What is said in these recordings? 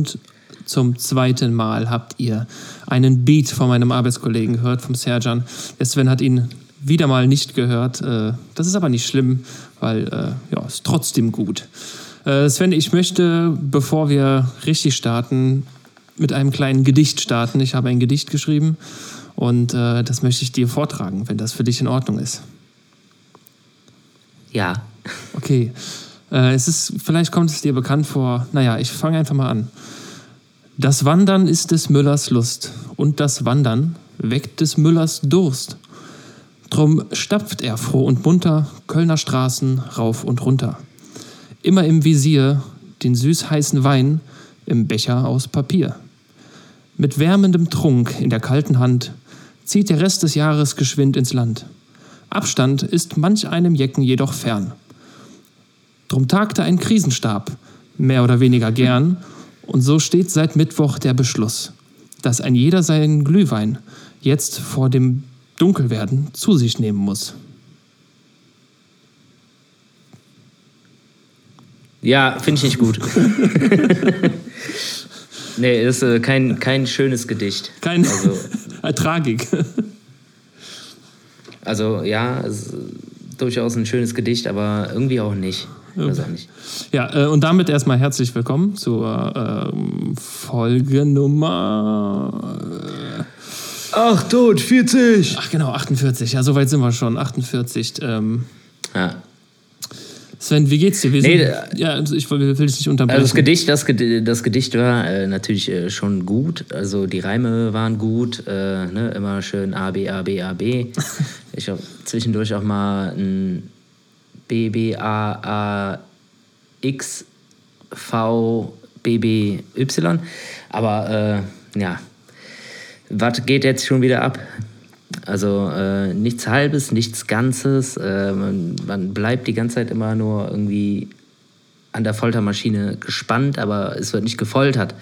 Und zum zweiten Mal habt ihr einen Beat von meinem Arbeitskollegen gehört, vom Serjan. Der Sven hat ihn wieder mal nicht gehört. Äh, das ist aber nicht schlimm, weil äh, ja, ist trotzdem gut. Äh, Sven, ich möchte, bevor wir richtig starten, mit einem kleinen Gedicht starten. Ich habe ein Gedicht geschrieben und das möchte ich dir vortragen, wenn das für dich in Ordnung ist. Ja. Okay. Äh, es ist, vielleicht kommt es dir bekannt vor. Naja, ich fange einfach mal an. Das Wandern ist des Müllers Lust und das Wandern weckt des Müllers Durst. Drum stapft er froh und munter Kölner Straßen rauf und runter. Immer im Visier den süß-heißen Wein im Becher aus Papier. Mit wärmendem Trunk in der kalten Hand zieht der Rest des Jahres geschwind ins Land. Abstand ist manch einem Jecken jedoch fern. Drum tagte ein Krisenstab, mehr oder weniger gern, und so steht seit Mittwoch der Beschluss, dass ein jeder seinen Glühwein jetzt vor dem Dunkelwerden zu sich nehmen muss. Ja, finde ich nicht gut. nee, ist äh, kein, kein schönes Gedicht. Kein also, Tragik. Also ja, ist durchaus ein schönes Gedicht, aber irgendwie auch nicht. Nicht. Ja, äh, und damit erstmal herzlich willkommen zur äh, Folge Nummer. Äh, Ach, tot, 40! Ach, genau, 48. Ja, soweit sind wir schon. 48. Ähm, ja. Sven, wie geht's dir? Wir nee, sind, ja, also ich will, will dich nicht unterbrechen. Also das Gedicht, das, das Gedicht war äh, natürlich äh, schon gut. Also die Reime waren gut. Äh, ne? Immer schön A, B, A, B, A, B. ich habe zwischendurch auch mal ein B, B, A, A, X, V, B, B, Y. Aber äh, ja, was geht jetzt schon wieder ab? Also äh, nichts Halbes, nichts Ganzes. Äh, man, man, bleibt die ganze Zeit immer nur irgendwie an der Foltermaschine gespannt, aber es wird nicht gefoltert.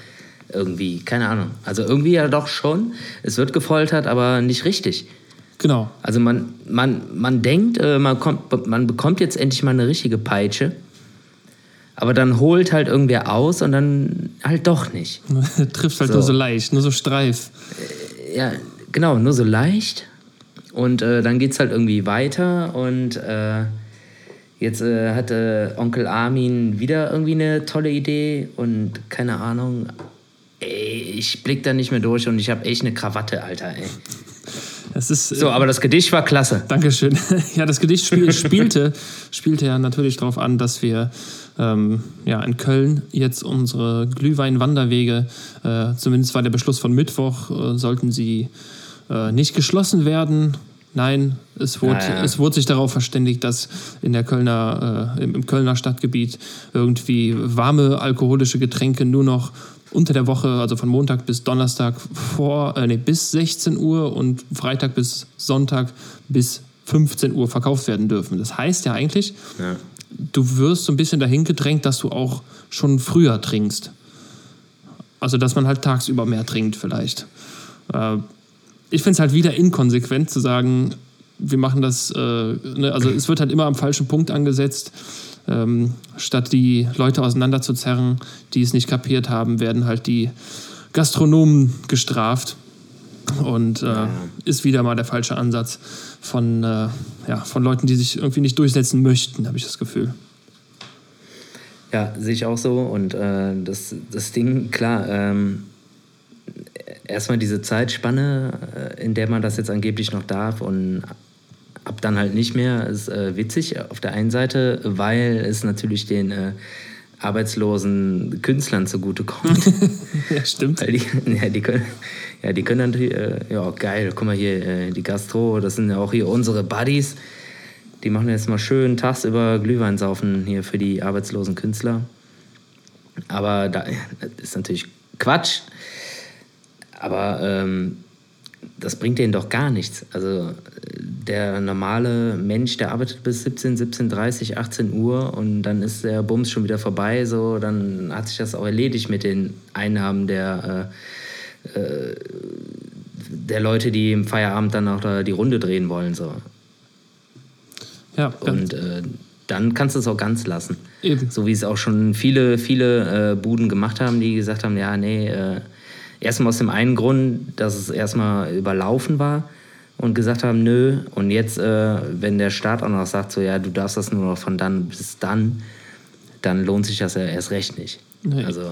Irgendwie, keine Ahnung. Also irgendwie ja doch schon. Es wird gefoltert, aber nicht richtig. Genau. Also man, man, man denkt, äh, man, kommt, man bekommt jetzt endlich mal eine richtige Peitsche. Aber dann holt halt irgendwer aus und dann halt doch nicht. Trifft halt so. nur so leicht, nur so streif. Äh, ja, genau, nur so leicht. Und äh, dann geht es halt irgendwie weiter und äh, jetzt äh, hatte Onkel Armin wieder irgendwie eine tolle Idee und keine Ahnung. Ey, ich blick da nicht mehr durch und ich habe echt eine Krawatte, Alter, ey. Das ist, so, aber das Gedicht war klasse. Dankeschön. Ja, das Gedicht spiel, spielte, spielte ja natürlich darauf an, dass wir ähm, ja, in Köln jetzt unsere Glühwein-Wanderwege, äh, zumindest war der Beschluss von Mittwoch, äh, sollten sie äh, nicht geschlossen werden. Nein, es wurde, ja, ja. es wurde sich darauf verständigt, dass in der Kölner, äh, im, im, Kölner Stadtgebiet irgendwie warme alkoholische Getränke nur noch unter der Woche, also von Montag bis Donnerstag vor, äh, nee, bis 16 Uhr und Freitag bis Sonntag bis 15 Uhr verkauft werden dürfen. Das heißt ja eigentlich, ja. du wirst so ein bisschen dahin gedrängt, dass du auch schon früher trinkst. Also dass man halt tagsüber mehr trinkt vielleicht. Äh, ich finde es halt wieder inkonsequent zu sagen, wir machen das, äh, ne, also es wird halt immer am falschen Punkt angesetzt. Ähm, statt die Leute auseinanderzuzerren, die es nicht kapiert haben, werden halt die Gastronomen gestraft. Und äh, ist wieder mal der falsche Ansatz von, äh, ja, von Leuten, die sich irgendwie nicht durchsetzen möchten, habe ich das Gefühl. Ja, sehe ich auch so. Und äh, das, das Ding, klar, ähm, erstmal diese Zeitspanne, äh, in der man das jetzt angeblich noch darf und ab dann halt nicht mehr, ist äh, witzig auf der einen Seite, weil es natürlich den äh, arbeitslosen Künstlern zugutekommt. ja, stimmt. Weil die, ja, die können, ja, die können natürlich, äh, ja, geil, guck mal hier, äh, die Gastro, das sind ja auch hier unsere Buddies. Die machen jetzt mal schön tagsüber Glühwein saufen hier für die arbeitslosen Künstler. Aber da, das ist natürlich Quatsch. Aber ähm, das bringt denen doch gar nichts. Also der normale Mensch, der arbeitet bis 17, 17, 30, 18 Uhr und dann ist der Bums schon wieder vorbei. So, dann hat sich das auch erledigt mit den Einnahmen der, äh, äh der Leute, die im Feierabend dann auch da die Runde drehen wollen. So. Ja, und äh, dann kannst du es auch ganz lassen. Eben. So wie es auch schon viele, viele äh, Buden gemacht haben, die gesagt haben, ja, nee, äh, erstmal aus dem einen Grund, dass es erstmal überlaufen war und gesagt haben, nö. Und jetzt, äh, wenn der Staat auch noch sagt, so, ja, du darfst das nur noch von dann bis dann, dann lohnt sich das ja erst recht nicht. Nee. Also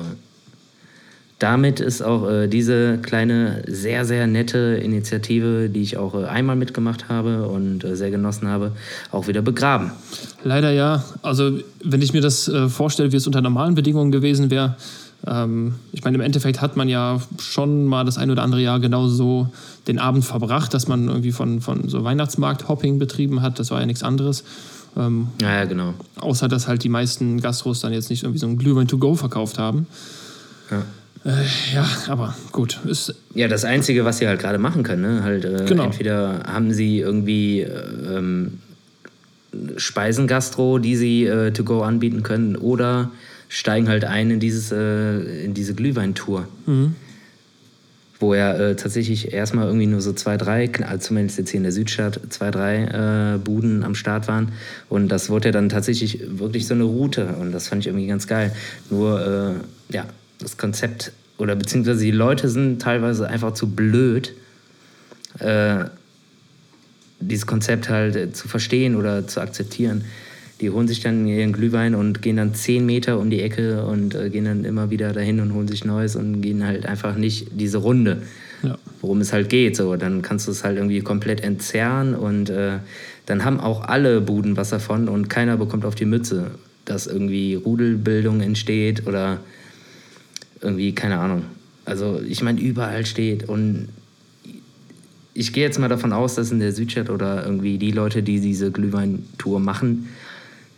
damit ist auch äh, diese kleine, sehr, sehr nette Initiative, die ich auch äh, einmal mitgemacht habe und äh, sehr genossen habe, auch wieder begraben. Leider ja. Also, wenn ich mir das äh, vorstelle, wie es unter normalen Bedingungen gewesen wäre, ähm, ich meine, im Endeffekt hat man ja schon mal das ein oder andere Jahr genau so den Abend verbracht, dass man irgendwie von, von so Weihnachtsmarkt-Hopping betrieben hat. Das war ja nichts anderes. Ähm, Ja, ja, genau. außer, dass halt die meisten Gastros dann jetzt nicht irgendwie so ein Glühwein to go verkauft haben. Ja. Äh, ja, aber gut. Ist, Ja, das Einzige, was sie halt gerade machen können, ne? halt äh, Genau. entweder haben sie irgendwie äh, ähm, Speisengastro, die sie äh, to go anbieten können, oder steigen halt ein in, dieses, äh, in diese Glühweintour. Wo ja äh, tatsächlich erstmal irgendwie nur so zwei, drei, also zumindest jetzt hier in der Südstadt, zwei, drei äh, Buden am Start waren. Und das wurde ja dann tatsächlich wirklich so eine Route. Und das fand ich irgendwie ganz geil. Nur, äh, ja, das Konzept oder beziehungsweise die Leute sind teilweise einfach zu blöd, äh, dieses Konzept halt äh, zu verstehen oder zu akzeptieren. Die holen sich dann ihren Glühwein und gehen dann zehn Meter um die Ecke und äh, gehen dann immer wieder dahin und holen sich Neues und gehen halt einfach nicht diese Runde, ja. worum es halt geht. So, dann kannst du es halt irgendwie komplett entzerren und äh, dann haben auch alle Buden was davon und keiner bekommt auf die Mütze, dass irgendwie Rudelbildung entsteht oder irgendwie, keine Ahnung. Also ich meine, überall steht und ich gehe jetzt mal davon aus, dass in der Südstadt oder irgendwie die Leute, die diese Glühweintour machen,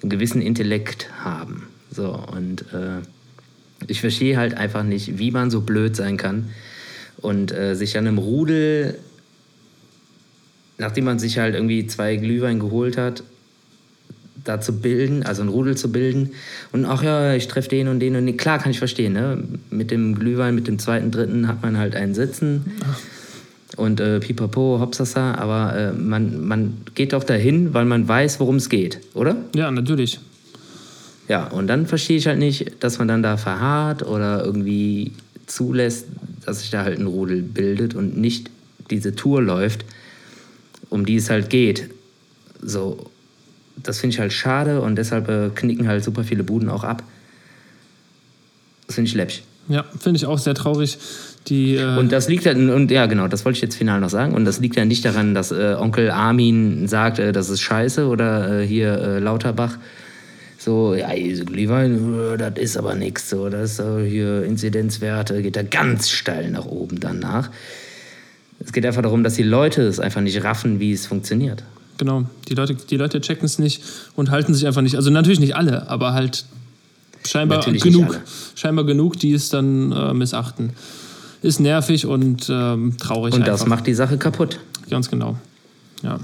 einen gewissen Intellekt haben. So, und äh, ich verstehe halt einfach nicht, wie man so blöd sein kann und äh, sich an einem Rudel, nachdem man sich halt irgendwie zwei Glühwein geholt hat, da zu bilden, also ein Rudel zu bilden und ach ja, ich treffe den und den und den. Klar, kann ich verstehen, ne? Mit dem Glühwein, mit dem zweiten, dritten hat man halt einen Sitzen und äh, pipapo, hopsasa, aber äh, man, man geht doch dahin, weil man weiß, worum es geht, oder? ja, natürlich. Ja, und dann verstehe ich halt nicht, dass man dann da verharrt oder irgendwie zulässt, dass sich da halt ein Rudel bildet und nicht diese Tour läuft, um die es halt geht. So, das finde ich halt schade und deshalb äh, knicken halt super viele Buden auch ab. Das finde ich läppisch. Ja, finde ich auch sehr traurig. Die, äh, Und das liegt ja, und ja genau, das wollte ich jetzt final noch sagen. Und das liegt ja nicht daran, dass äh, Onkel Armin sagt, äh, das ist scheiße oder äh, hier äh, Lauterbach. So, ja, Glühwein, äh, das ist aber nichts. So, das ist hier Inzidenzwerte, geht da ganz steil nach oben danach. Es geht einfach darum, dass die Leute es einfach nicht raffen, wie es funktioniert. Genau, die Leute, die Leute checken es nicht und halten sich einfach nicht. Also natürlich nicht alle, aber halt scheinbar Natürlich genug. Scheinbar genug, die es dann äh, missachten. Ist nervig und ähm, traurig. Und einfach. das macht die Sache kaputt. Ganz genau. Ja.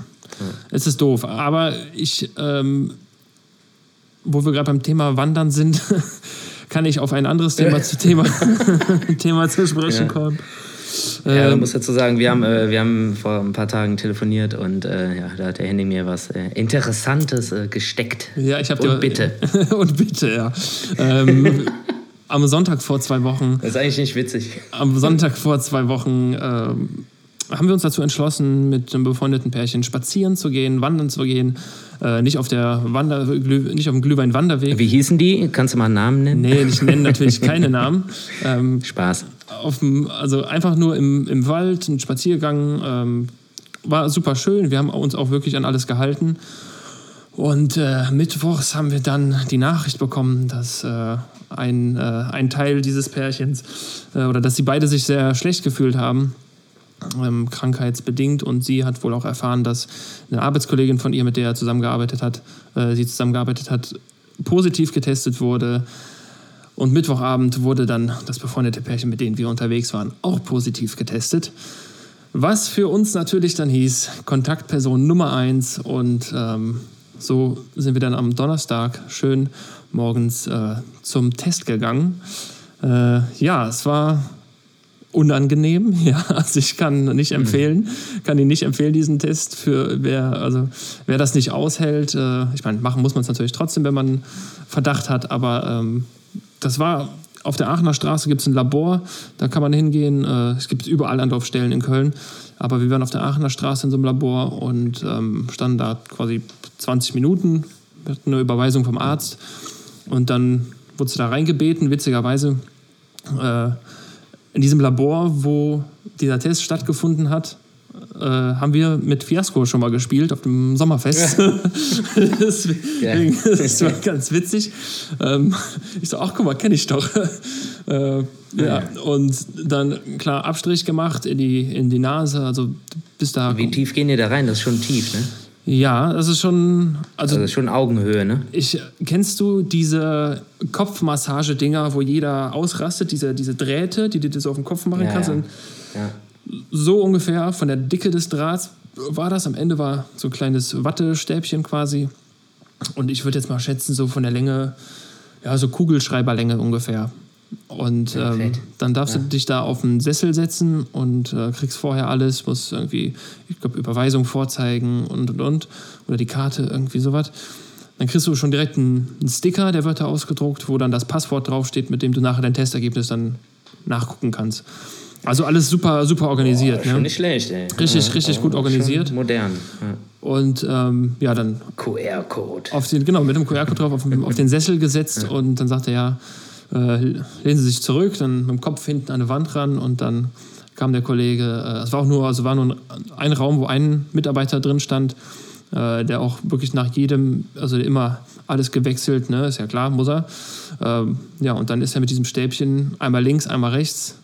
Es ist doof. Aber ich, ähm, wo wir gerade beim Thema Wandern sind, kann ich auf ein anderes Thema zu Thema, Thema zu sprechen Ja. kommen. Ja, Ähm, ich muss dazu sagen, wir haben, äh, wir haben vor ein paar Tagen telefoniert und äh, ja, da hat der Henning mir was äh, Interessantes äh, gesteckt. Ja, ich habe Und bitte. und bitte, ja. Ähm, am Sonntag vor zwei Wochen, Das ist eigentlich nicht witzig. am Sonntag vor zwei Wochen ähm, haben wir uns dazu entschlossen, mit einem befreundeten Pärchen spazieren zu gehen, wandern zu gehen. Äh, nicht auf der Wander, nicht auf dem Glühwein-Wanderweg. Wie hießen die? Kannst du mal einen Namen nennen? Nee, ich nenne natürlich keine Namen. Ähm, Spaß. dem, also einfach nur im, im Wald, ein Spaziergang. Ähm, war super schön. Wir haben uns auch wirklich an alles gehalten. Und äh, mittwochs haben wir dann die Nachricht bekommen, dass äh, ein, äh, ein Teil dieses Pärchens äh, oder dass sie beide sich sehr schlecht gefühlt haben, ähm, krankheitsbedingt. Und sie hat wohl auch erfahren, dass eine Arbeitskollegin von ihr, mit der er zusammengearbeitet hat, äh, sie zusammengearbeitet hat, positiv getestet wurde. Und Mittwochabend wurde dann das befreundete Pärchen, mit denen wir unterwegs waren, auch positiv getestet. Was für uns natürlich dann hieß, Kontaktperson Nummer eins. Und ähm, so sind wir dann am Donnerstag schön morgens äh, zum Test gegangen. Äh, ja, es war unangenehm. Ja, also ich kann nicht empfehlen, kann ihn nicht empfehlen, diesen Test für wer, also wer das nicht aushält. Äh, ich meine, machen muss man es natürlich trotzdem, wenn man Verdacht hat, aber ähm, das war auf der Aachener Straße gibt es ein Labor, da kann man hingehen. Äh, es gibt überall Anlaufstellen in Köln. Aber wir waren auf der Aachener Straße in so einem Labor und ähm, standen da quasi 20 Minuten, wir hatten eine Überweisung vom Arzt. Und dann wurde sie da reingebeten, witzigerweise. Äh, in diesem Labor, wo dieser Test stattgefunden hat, äh, haben wir mit Fiasco schon mal gespielt auf dem Sommerfest. Deswegen, das war ganz witzig. Ähm, ich so, ach guck mal, kenne ich doch. äh, ja, und dann klar Abstrich gemacht in die, in die Nase, also bis da. Wie tief gehen die da rein? Das ist schon tief, ne? Ja, das ist schon. Also, Also, schon Augenhöhe, ne? ich, kennst du diese Kopfmassage-Dinger, wo jeder ausrastet, diese, diese Drähte, die du dir so auf den Kopf machen Ja, kannst? ja. Ja. so ungefähr von der Dicke des Drahts war das. Am Ende war so ein kleines Wattestäbchen quasi. Und ich würde jetzt mal schätzen, so von der Länge, ja, so Kugelschreiberlänge ungefähr. Und Ja, ähm, dann darfst Ja. du dich da auf einen Sessel setzen und äh, kriegst vorher alles, musst irgendwie, ich glaube, Überweisung vorzeigen und und und. Oder die Karte, irgendwie sowas. Dann kriegst du schon direkt einen, einen Sticker, der wird da ausgedruckt, wo dann das Passwort draufsteht, mit dem du nachher dein Testergebnis dann nachgucken kannst. Also alles super, super organisiert. Schon ne? nicht schlecht, ey. Richtig, richtig gut organisiert. Modern. Ja. Und ähm, ja, dann QR-Code. auf den, genau, mit dem QR-Code drauf auf, den- auf den Sessel gesetzt und dann sagte er, ja, äh, lehnen Sie sich zurück, dann mit dem Kopf hinten an eine Wand ran und dann kam der Kollege, äh, es war auch nur, also war nur ein, ein Raum, wo ein Mitarbeiter drin stand, äh, der auch wirklich nach jedem, also immer alles gewechselt, ne, ist ja klar, muss er. Ähm, ja, und dann ist er mit diesem Stäbchen einmal links, einmal rechts,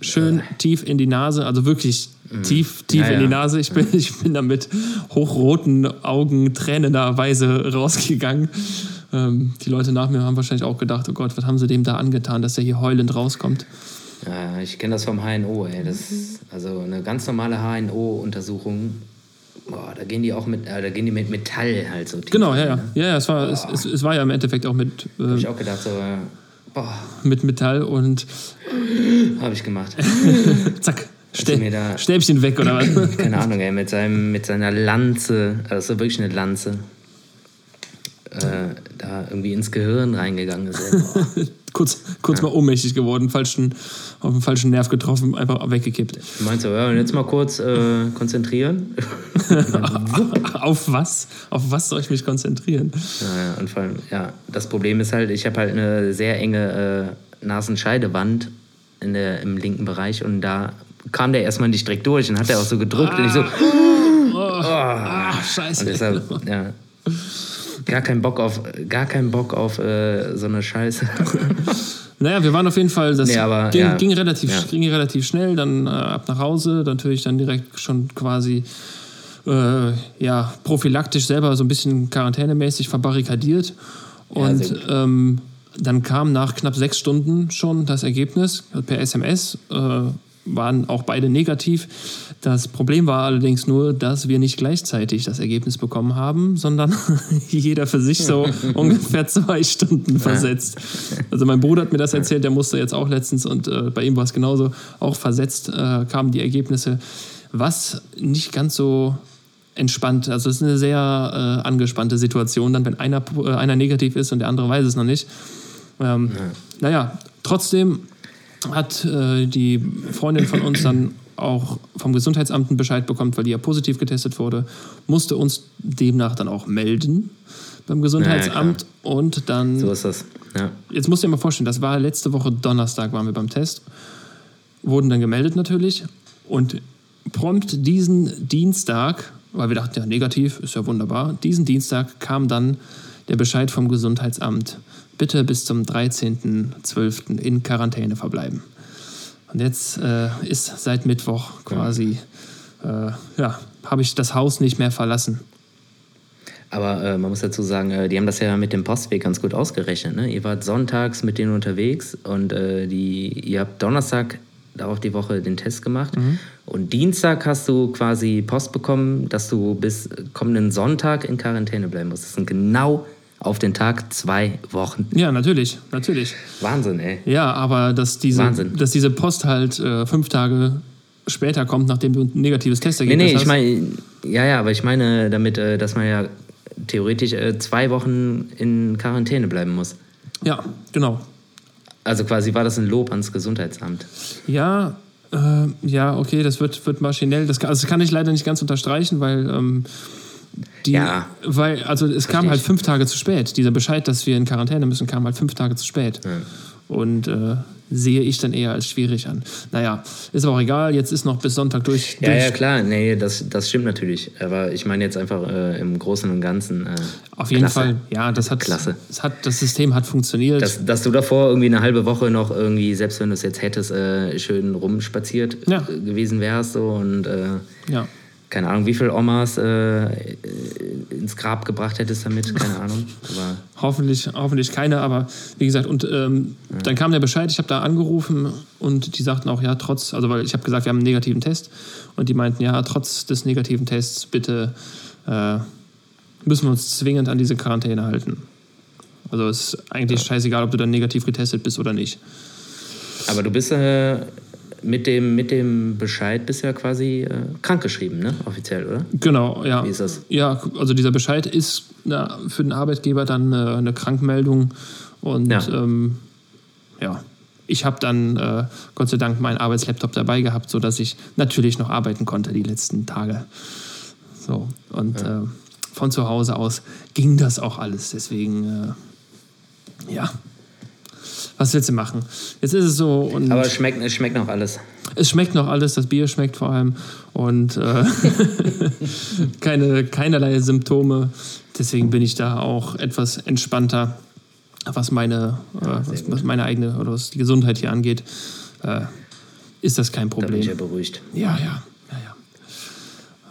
schön tief in die Nase, also wirklich tief, tief Mhm. Ja, in die. Nase. Ich bin, ich bin da mit hochroten Augen tränenderweise rausgegangen. Ähm, die Leute nach mir haben wahrscheinlich auch gedacht, oh Gott, was haben sie dem da angetan, dass er hier heulend rauskommt. Ja, ich kenne das vom HNO, ey. Das ist also eine ganz normale HNO-Untersuchung. Boah, da gehen die auch mit, äh, da gehen die mit Metall halt so tief. Genau, ja, ja. Ne? Ja, ja es, war, es, es, es war ja im Endeffekt auch mit, Hab äh, ich auch gedacht, so, äh, boah, mit Metall und habe ich gemacht. zack, du mir Stä da- Stäbchen weg oder was. Keine Ahnung, ey, mit, seinem, mit seiner Lanze, also wirklich eine Lanze, äh, da irgendwie ins Gehirn reingegangen ist. Kurz kurz mal ohnmächtig geworden, falschen, auf den falschen Nerv getroffen, einfach weggekippt. Du meinst so, ja, und jetzt mal kurz äh, konzentrieren. auf was? Auf was soll ich mich konzentrieren? Ja, und vor allem, ja, das Problem ist halt, ich habe halt eine sehr enge äh, Nasenscheidewand in der, im linken Bereich und da kam der erstmal nicht direkt durch und hat er auch so gedrückt und ich so, Ah, und scheiße. deshalb, ja, gar keinen Bock auf, gar keinen Bock auf äh, so eine Scheiße. Naja, wir waren auf jeden Fall, das Nee, aber, ging, ja. ging, relativ, Ja. ging relativ schnell, dann äh, ab nach Hause, dann natürlich dann direkt schon quasi äh, ja, prophylaktisch selber so ein bisschen quarantänemäßig verbarrikadiert. Und gut. ähm, dann kam nach knapp sechs Stunden schon das Ergebnis per SMS. Äh, waren auch beide negativ. Das Problem war allerdings nur, dass wir nicht gleichzeitig das Ergebnis bekommen haben, sondern jeder für sich so ungefähr zwei Stunden versetzt. Also mein Bruder hat mir das erzählt, der musste jetzt auch letztens und äh, bei ihm war es genauso, auch versetzt äh, kamen die Ergebnisse, was nicht ganz so entspannt, also es ist eine sehr äh, angespannte Situation, dann wenn einer, äh, einer negativ ist und der andere weiß es noch nicht. Ähm, Naja, trotzdem hat äh, die Freundin von uns dann auch vom Gesundheitsamt einen Bescheid bekommen, weil die ja positiv getestet wurde, musste uns demnach dann auch melden beim Gesundheitsamt und dann So ist das. Ja. jetzt musst du dir mal vorstellen, das war letzte Woche Donnerstag, waren wir beim Test, wurden dann gemeldet natürlich und prompt diesen Dienstag, weil wir dachten, ja, negativ, ist ja wunderbar, diesen Dienstag kam dann der Bescheid vom Gesundheitsamt, bitte bis zum 13.12. in Quarantäne verbleiben. Und jetzt äh, ist seit Mittwoch quasi, äh, ja, habe ich das Haus nicht mehr verlassen. Aber äh, man muss dazu sagen, äh, die haben das ja mit dem Postweg ganz gut ausgerechnet. Ne? Ihr wart sonntags mit denen unterwegs und äh, die, ihr habt Donnerstag darauf die Woche den Test gemacht. Und Dienstag hast du quasi Post bekommen, dass du bis kommenden Sonntag in Quarantäne bleiben musst. Das sind genau auf den Tag zwei Wochen. Ja, natürlich, natürlich. Wahnsinn, ey. Ja, aber dass diese, Wahnsinn. dass diese Post halt äh, fünf Tage später kommt, nachdem du ein negatives Nee, Testergebnis nee, ich hast. meine, ja, ja, aber ich meine damit, äh, dass man ja theoretisch äh, zwei Wochen in Quarantäne bleiben muss. ja, genau. Also quasi war das ein Lob ans Gesundheitsamt. Ja, äh, ja, okay, das wird, wird maschinell. Das, kann- also das kann ich leider nicht ganz unterstreichen, weil ähm, die, Ja. weil, also es kam halt fünf Tage zu spät. Dieser Bescheid, dass wir in Quarantäne müssen, kam halt fünf Tage zu spät. Und äh, sehe ich dann eher als schwierig an. Naja, ist aber auch egal, jetzt ist noch bis Sonntag durch. Ja, durch ja, klar, nee, das, das stimmt natürlich. Aber ich meine jetzt einfach äh, im Großen und Ganzen. Äh, Auf jeden klasse. Fall, ja, das hat, Klasse. Das, hat, das System hat funktioniert. Dass, dass du davor irgendwie eine halbe Woche noch irgendwie, selbst wenn du es jetzt hättest, äh, schön rumspaziert Ja. äh, gewesen wärst so und äh, ja. Keine Ahnung, wie viele Omas äh, äh, ins Grab gebracht hättest damit, keine Ahnung. Aber Hoffentlich, hoffentlich keine, aber wie gesagt, und ähm, dann kam der Bescheid, ich habe da angerufen und die sagten auch, ja, trotz, also weil ich habe gesagt, wir haben einen negativen Test und die meinten, ja, trotz des negativen Tests, bitte äh, müssen wir uns zwingend an diese Quarantäne halten. Also es ist eigentlich scheißegal, ob du dann negativ getestet bist oder nicht. Aber du bist äh, mit, dem, mit dem Bescheid bist ja quasi äh, krankgeschrieben, ne? Offiziell, oder? Genau, ja. Wie ist das? Ja, also dieser Bescheid ist na, für den Arbeitgeber dann äh, eine Krankmeldung und Ja. ähm, ja. Ich habe dann äh, Gott sei Dank meinen Arbeitslaptop dabei gehabt, sodass ich natürlich noch arbeiten konnte die letzten Tage. So, und äh, von zu Hause aus ging das auch alles. Deswegen, äh, ja. Was willst du machen? Jetzt ist es so und Aber es schmeckt, es schmeckt noch alles. es schmeckt noch alles, das Bier schmeckt vor allem und äh, keine, keinerlei Symptome. Deswegen bin ich da auch etwas entspannter, was meine, äh, was, was meine eigene oder was die Gesundheit hier angeht. Äh, ist das kein Da bin ich Problem. ja beruhigt. Ja, ja, ja, ja.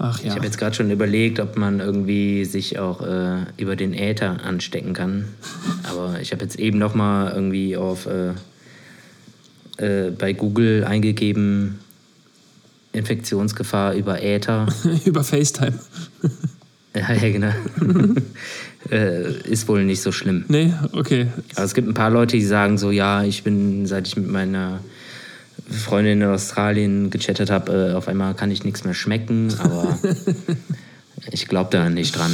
Ach ja. Ich habe jetzt gerade schon überlegt, ob man irgendwie sich auch äh, über den Äther anstecken kann. Aber ich habe jetzt eben noch mal irgendwie auf äh, äh, bei Google eingegeben Infektionsgefahr über Äther. Über FaceTime. ja, ja, genau. äh, ist wohl nicht so schlimm. Nee, okay. Aber es gibt ein paar Leute, die sagen so, ja, ich bin, seit ich mit meiner Freundin in Australien gechattet habe, äh, auf einmal kann ich nichts mehr schmecken, aber ich glaube da nicht dran.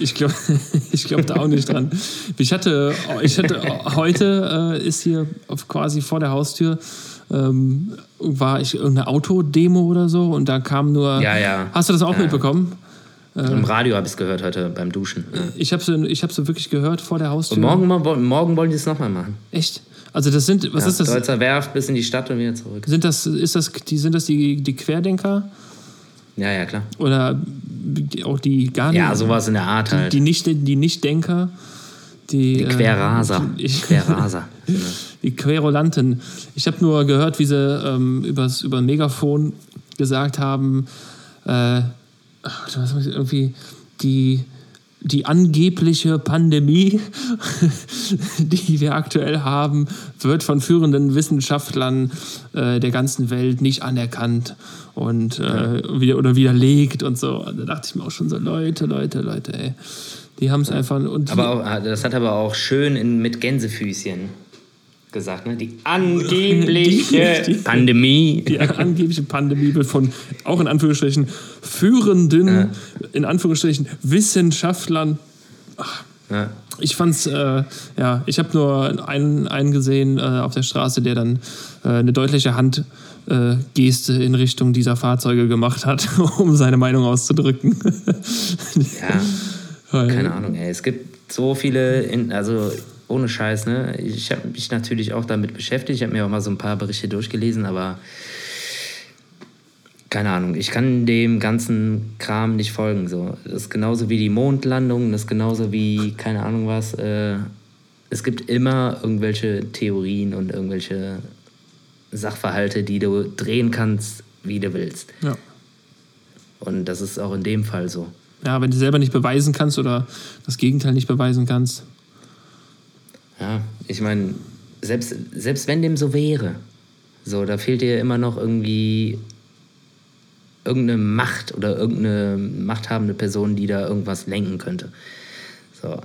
Ich glaube ich glaub da auch nicht dran. Ich hatte, ich hatte heute äh, ist hier quasi vor der Haustür ähm, war ich irgendeine Autodemo oder so und da kam nur. Ja, ja. Hast du das auch mitbekommen? Im Radio habe ich es gehört heute beim Duschen. Ja. Ich habe sie, ich wirklich gehört vor der Haustür. Und morgen, morgen wollen die es nochmal machen. Echt? Also das sind, was Ja, ist das? Deutzer Werft bis in die Stadt und wieder zurück. Sind das, ist das, die, sind das die, die Querdenker Ja, ja, klar. oder auch die gar nicht? Ja, sowas in der Art halt. Die, nicht, die Nichtdenker, die, Die Querraser. Äh, ich, Querraser. die Querulanten. Ich habe nur gehört, wie sie ähm, übers, über ein Megafon gesagt haben, äh, irgendwie die, die angebliche Pandemie, die wir aktuell haben, wird von führenden Wissenschaftlern äh, der ganzen Welt nicht anerkannt und äh, wieder, oder widerlegt und so. Da dachte ich mir auch schon so, Leute, Leute, Leute, ey. Die haben es einfach. Und Aber auch, das hat aber auch schön in, mit Gänsefüßchen gesagt, ne? Die angebliche Die- die- Pandemie. Die angebliche Pandemie wird von, auch in Anführungsstrichen, führenden, in Anführungsstrichen, Wissenschaftlern. Ja. Ich fand's, äh, ja, ich habe nur einen, einen gesehen äh, auf der Straße, der dann äh, eine deutliche Handgeste äh, Geste in Richtung dieser Fahrzeuge gemacht hat, um seine Meinung auszudrücken. ja. Keine Ahnung, ey. Es gibt so viele, in, also ohne Scheiß, ne? Ich habe mich natürlich auch damit beschäftigt. Ich habe mir auch mal so ein paar Berichte durchgelesen, aber keine Ahnung, ich kann dem ganzen Kram nicht folgen. So. Das ist genauso wie die Mondlandung, das ist genauso wie, keine Ahnung was. Äh, es gibt immer irgendwelche Theorien und irgendwelche Sachverhalte, die du drehen kannst, wie du willst. Ja. Und das ist auch in dem Fall so. ja, wenn du selber nicht beweisen kannst oder das Gegenteil nicht beweisen kannst. Ja, ich meine, selbst, selbst wenn dem so wäre, so, da fehlt dir immer noch irgendwie irgendeine Macht oder irgendeine machthabende Person, die da irgendwas lenken könnte. So.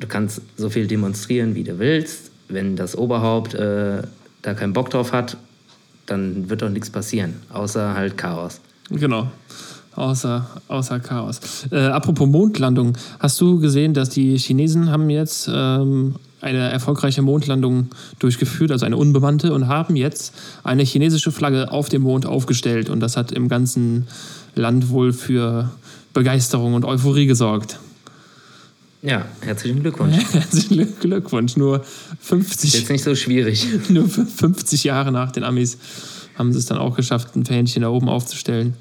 du kannst so viel demonstrieren, wie du willst. Wenn das Oberhaupt äh, da keinen Bock drauf hat, dann wird doch nichts passieren, außer halt Chaos. Genau. Außer, außer Chaos. Äh, apropos Mondlandung, hast du gesehen, dass die Chinesen haben jetzt ähm, eine erfolgreiche Mondlandung durchgeführt, also eine unbemannte, und haben jetzt eine chinesische Flagge auf dem Mond aufgestellt. Und das hat im ganzen Land wohl für Begeisterung und Euphorie gesorgt. Ja, herzlichen Glückwunsch. Herzlichen Glückwunsch. Nur Ist 50, jetzt nicht so schwierig. nur 50 Jahre nach den Amis haben sie es dann auch geschafft, ein Fähnchen da oben aufzustellen.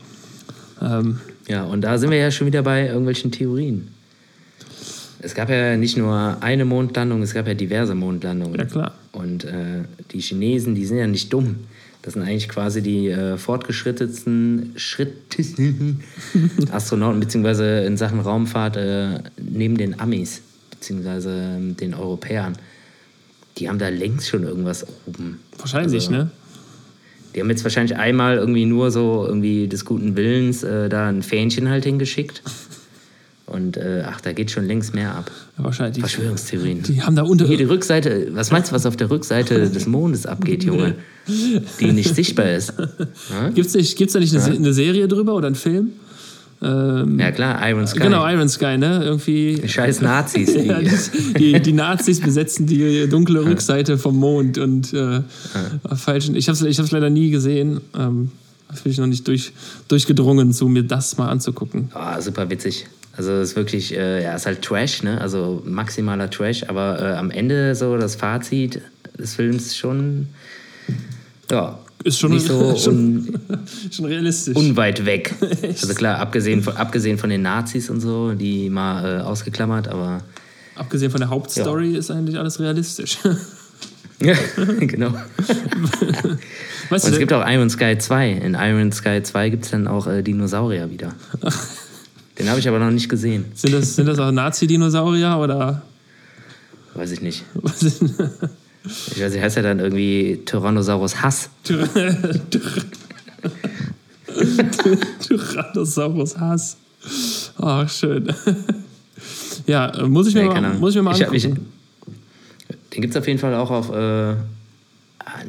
Ähm, Ja, und da sind wir ja schon wieder bei irgendwelchen Theorien. Es gab ja nicht nur eine Mondlandung, es gab ja diverse Mondlandungen. Ja, klar. Und äh, die Chinesen, die sind ja nicht dumm. Das sind eigentlich quasi die äh, fortgeschrittensten Astronauten, beziehungsweise in Sachen Raumfahrt äh, neben den Amis, beziehungsweise ähm, den Europäern. Die haben da längst schon irgendwas oben. wahrscheinlich, Also, ne? Die haben jetzt wahrscheinlich einmal irgendwie nur so irgendwie des guten Willens äh, da ein Fähnchen halt hingeschickt. Und äh, ach, da geht schon längst mehr ab. Ja, wahrscheinlich. Verschwörungstheorien. Die haben da unter. Hier die Rückseite, was meinst du, was auf der Rückseite des Mondes abgeht, Junge? Die nicht sichtbar ist. Ja, Gibt es gibt's da nicht eine, Se- eine Serie drüber oder einen Film? Ähm, ja klar, Iron Sky. Genau, Iron Sky, ne? Irgendwie. Scheiß Nazis. Die, Ja, die, die, Nazis besetzen die dunkle Rückseite vom Mond und äh, falschen. Ich habe es ich hab's leider nie gesehen. Ähm, bin ich noch nicht durch, durchgedrungen, zu mir das mal anzugucken. Ah, super witzig. Also es ist wirklich, äh, ja, ist halt Trash, ne? Also maximaler Trash, aber äh, am Ende so das Fazit des Films schon, ja, Ist schon, nicht so schon, schon realistisch. unweit weg. Also klar, abgesehen von, abgesehen von den Nazis und so, die mal äh, ausgeklammert, aber Abgesehen von der Hauptstory ist eigentlich alles realistisch. ja, genau. weißt Und es du, gibt auch Iron Sky 2. In Iron Sky 2 gibt es dann auch äh, Dinosaurier wieder. Den habe ich aber noch nicht gesehen. sind, das, sind das auch Nazi-Dinosaurier oder Weiß ich nicht. Ich weiß nicht, heißt ja dann irgendwie Tyrannosaurus Hass. Tyrannosaurus Hass. Ach, schön. Ja, muss ich mir, Nee, mal, muss ich mir mal angucken. ich- Den gibt es auf jeden Fall auch auf äh,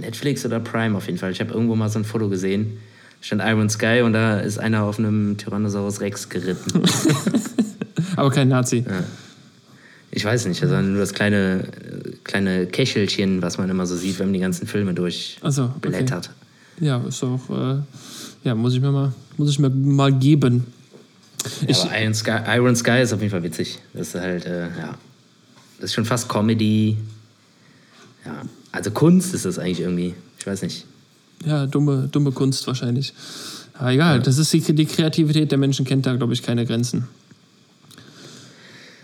Netflix oder Prime auf jeden Fall. Ich habe irgendwo mal so ein Foto gesehen. Stand Iron Sky und da ist einer auf einem Tyrannosaurus Rex geritten. Aber kein Nazi. Ich weiß nicht, also nur das kleine, kleine Kächelchen, was man immer so sieht, wenn man die ganzen Filme Also, okay. durchblättert. Ja, ist auch, äh, ja, muss ich mir mal, muss ich mir mal geben. Ich, Ja, aber Iron Sky, Iron Sky ist auf jeden Fall witzig. Das ist halt, äh, ja. Das ist schon fast Comedy. Ja. Also Kunst ist das eigentlich irgendwie. Ich weiß nicht. ja, dumme, dumme Kunst wahrscheinlich. Aber egal, das ist die, die Kreativität der Menschen kennt da, glaube ich, keine Grenzen.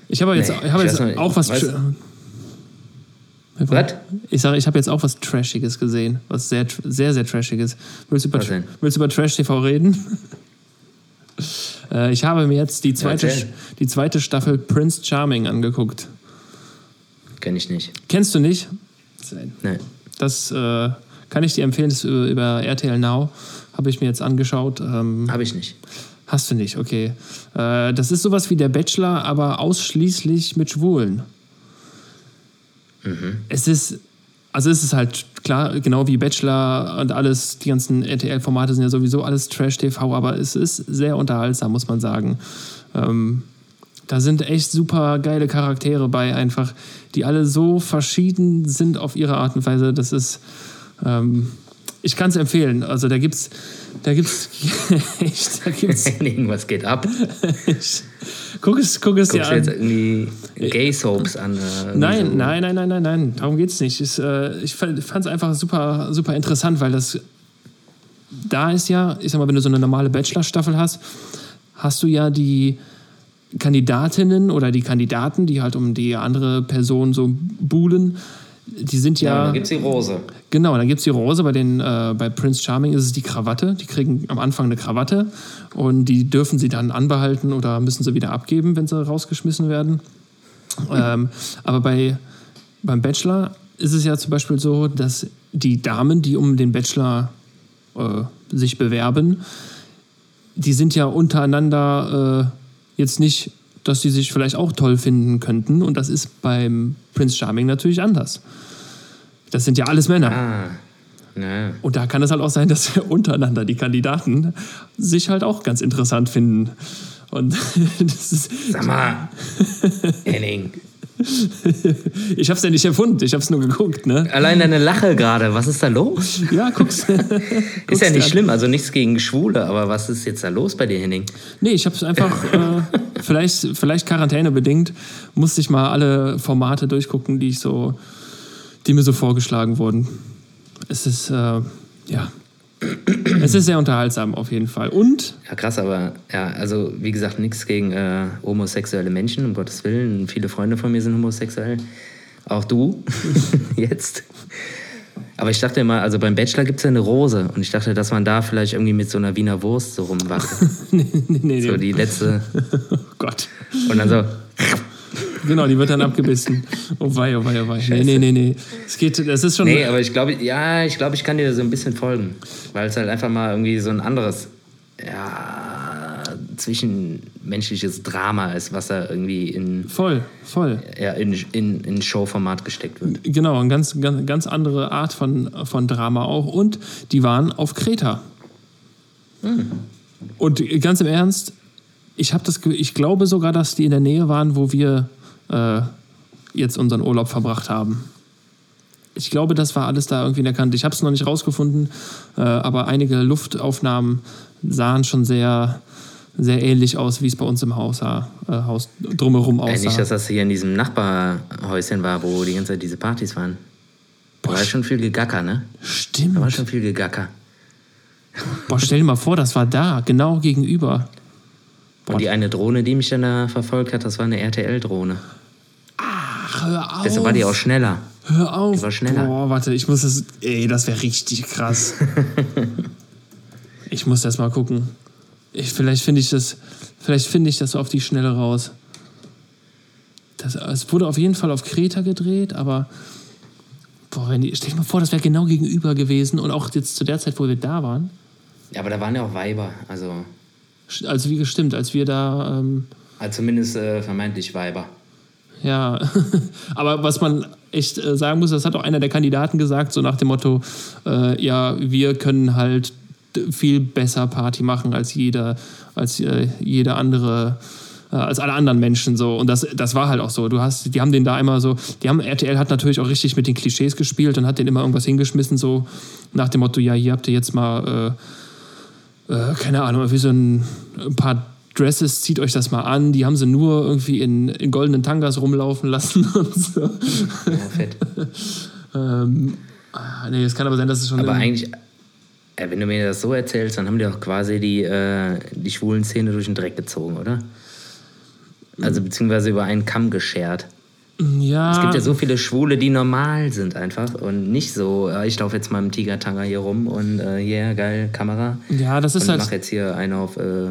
Ich habe jetzt, Nee, ich ich jetzt noch- auch was. Was? Ich sage, ich habe jetzt auch was Trashiges gesehen, was sehr, sehr, sehr Trashiges. Willst du über, willst du über Trash TV reden? äh, ich habe mir jetzt die zweite, erzähl. die zweite Staffel Prince Charming angeguckt. Kenn ich nicht. Kennst du nicht? Nee. Das äh, kann ich dir empfehlen, das ist über, über RTL Now. Habe ich mir jetzt angeschaut. Ähm, Habe ich nicht. Hast du nicht, okay. Äh, das ist sowas wie der Bachelor, aber ausschließlich mit Schwulen. Es ist, also es ist halt klar, genau wie Bachelor und alles, die ganzen RTL-Formate sind ja sowieso alles Trash-TV, aber es ist sehr unterhaltsam, muss man sagen. Ähm, da sind echt super geile Charaktere bei, einfach, die alle so verschieden sind auf ihre Art und Weise. Das ist, ähm, ich kann es empfehlen. Also da gibt's, da gibt's, echt, da gibt's, Irgendwas geht ab. guck es, guck es dir an. jetzt irgendwie Gay-Soaps an? äh, Nein, so. nein, nein, nein, nein, nein. Darum geht's nicht. Ich, äh, ich fand es einfach super, super interessant, weil das da ist ja, ich sag mal, wenn du so eine normale Bachelor-Staffel hast, hast du ja die Kandidatinnen oder die Kandidaten, die halt um die andere Person so buhlen. Die sind Ja, ja. da gibt's die Rose. Genau, dann gibt es die Rose. Bei, den, äh, bei Prince Charming ist es die Krawatte. Die kriegen am Anfang eine Krawatte und die dürfen sie dann anbehalten oder müssen sie wieder abgeben, wenn sie rausgeschmissen werden. Ähm, aber bei, beim Bachelor ist es ja zum Beispiel so, dass die Damen, die um den Bachelor äh, sich bewerben, die sind ja untereinander äh, jetzt nicht dass die sich vielleicht auch toll finden könnten. Und das ist beim Prince Charming natürlich anders. Das sind ja alles Männer. Ah, na. Und da kann es halt auch sein, dass untereinander die Kandidaten sich halt auch ganz interessant finden. Und das ist, Sag mal, Henning. ich habe es ja nicht erfunden, ich habe es nur geguckt, ne? Allein deine Lache gerade, was ist da los? Ja, guck's. Ist ja nicht schlimm, also nichts gegen Schwule, aber was ist jetzt da los bei dir, Henning? Nee, ich habe es einfach, äh, vielleicht, vielleicht quarantänebedingt, musste ich mal alle Formate durchgucken, die ich so, die mir so vorgeschlagen wurden. Es ist, äh, ja, es ist sehr unterhaltsam auf jeden Fall. Und, Ja, krass, aber ja, also wie gesagt, nichts gegen äh, homosexuelle Menschen, um Gottes Willen. Viele Freunde von mir sind homosexuell. Auch du jetzt. Aber ich dachte immer, also beim Bachelor gibt es ja eine Rose und ich dachte, dass man da vielleicht irgendwie mit so einer Wiener Wurst so rumwacht. nee, nee, nee, So die letzte. oh Gott. Und dann so, Genau, die wird dann abgebissen. Oh wei, oh wei, oh wei. Nee, nee, nee, nee. Es geht, es ist schon. Nee, aber ich glaube, ja, ich glaube, ich kann dir so ein bisschen folgen. Weil es halt einfach mal irgendwie so ein anderes, ja, zwischenmenschliches Drama ist, was da irgendwie in, voll, voll. ja, in, in, in Showformat gesteckt wird. Genau, eine ganz, ganz, ganz andere Art von, von Drama auch. Und die waren auf Kreta. Und ganz im Ernst, ich, das, ich glaube sogar, dass die in der Nähe waren, wo wir äh, jetzt unseren Urlaub verbracht haben. Ich glaube, das war alles da irgendwie in der Kante. Ich habe es noch nicht rausgefunden, äh, aber einige Luftaufnahmen sahen schon sehr, sehr ähnlich aus, wie es bei uns im Haus, sah, äh, Haus drumherum Äh, aussah. nicht, dass das hier in diesem Nachbarhäuschen war, wo die ganze Zeit diese Partys waren. Da war schon viel Gegacker, ne? Stimmt. Da war schon viel Gegacker. Boah, stell dir mal vor, das war da, genau gegenüber. Und die eine Drohne, die mich dann da verfolgt hat, das war eine RTL-Drohne. Ach, hör auf. Deshalb war die auch schneller. Hör auf. Die war schneller. Boah, warte, ich muss das. Ey, das wäre richtig krass. ich muss das mal gucken. Ich, vielleicht finde ich das. Vielleicht finde ich das auf die Schnelle raus. Das, es wurde auf jeden Fall auf Kreta gedreht, aber. Boah, wenn die, stell dir mal vor, das wäre genau gegenüber gewesen und auch jetzt zu der Zeit, wo wir da waren. Ja, aber da waren ja auch Weiber. Also, Also wie gestimmt, als wir da. Ähm, also zumindest äh, vermeintlich Weiber. Ja, aber was man echt äh, sagen muss, das hat auch einer der Kandidaten gesagt, so nach dem Motto, äh, ja, wir können halt viel besser Party machen als jeder, als äh, jeder andere, äh, als alle anderen Menschen so. Und das, das war halt auch so. Du hast, die haben den da immer so, die haben, RTL hat natürlich auch richtig mit den Klischees gespielt und hat den immer irgendwas hingeschmissen, so nach dem Motto, ja, hier habt ihr jetzt mal, äh, äh, keine Ahnung, wie so ein, ein paar Dresses, zieht euch das mal an. Die haben sie nur irgendwie in, in goldenen Tangas rumlaufen lassen und so. Ja, fett. ähm, ah, nee, es kann aber sein, dass es schon. Aber eigentlich, äh, wenn du mir das so erzählst, dann haben die auch quasi die, äh, die schwulen Szene durch den Dreck gezogen, oder? Also beziehungsweise über einen Kamm geschert. ja, Es gibt ja so viele Schwule, die normal sind einfach und nicht so, äh, ich laufe jetzt mal im Tigertanger hier rum und äh, yeah, geil, Kamera. ja, das ist und halt. mach jetzt hier einen auf. Äh,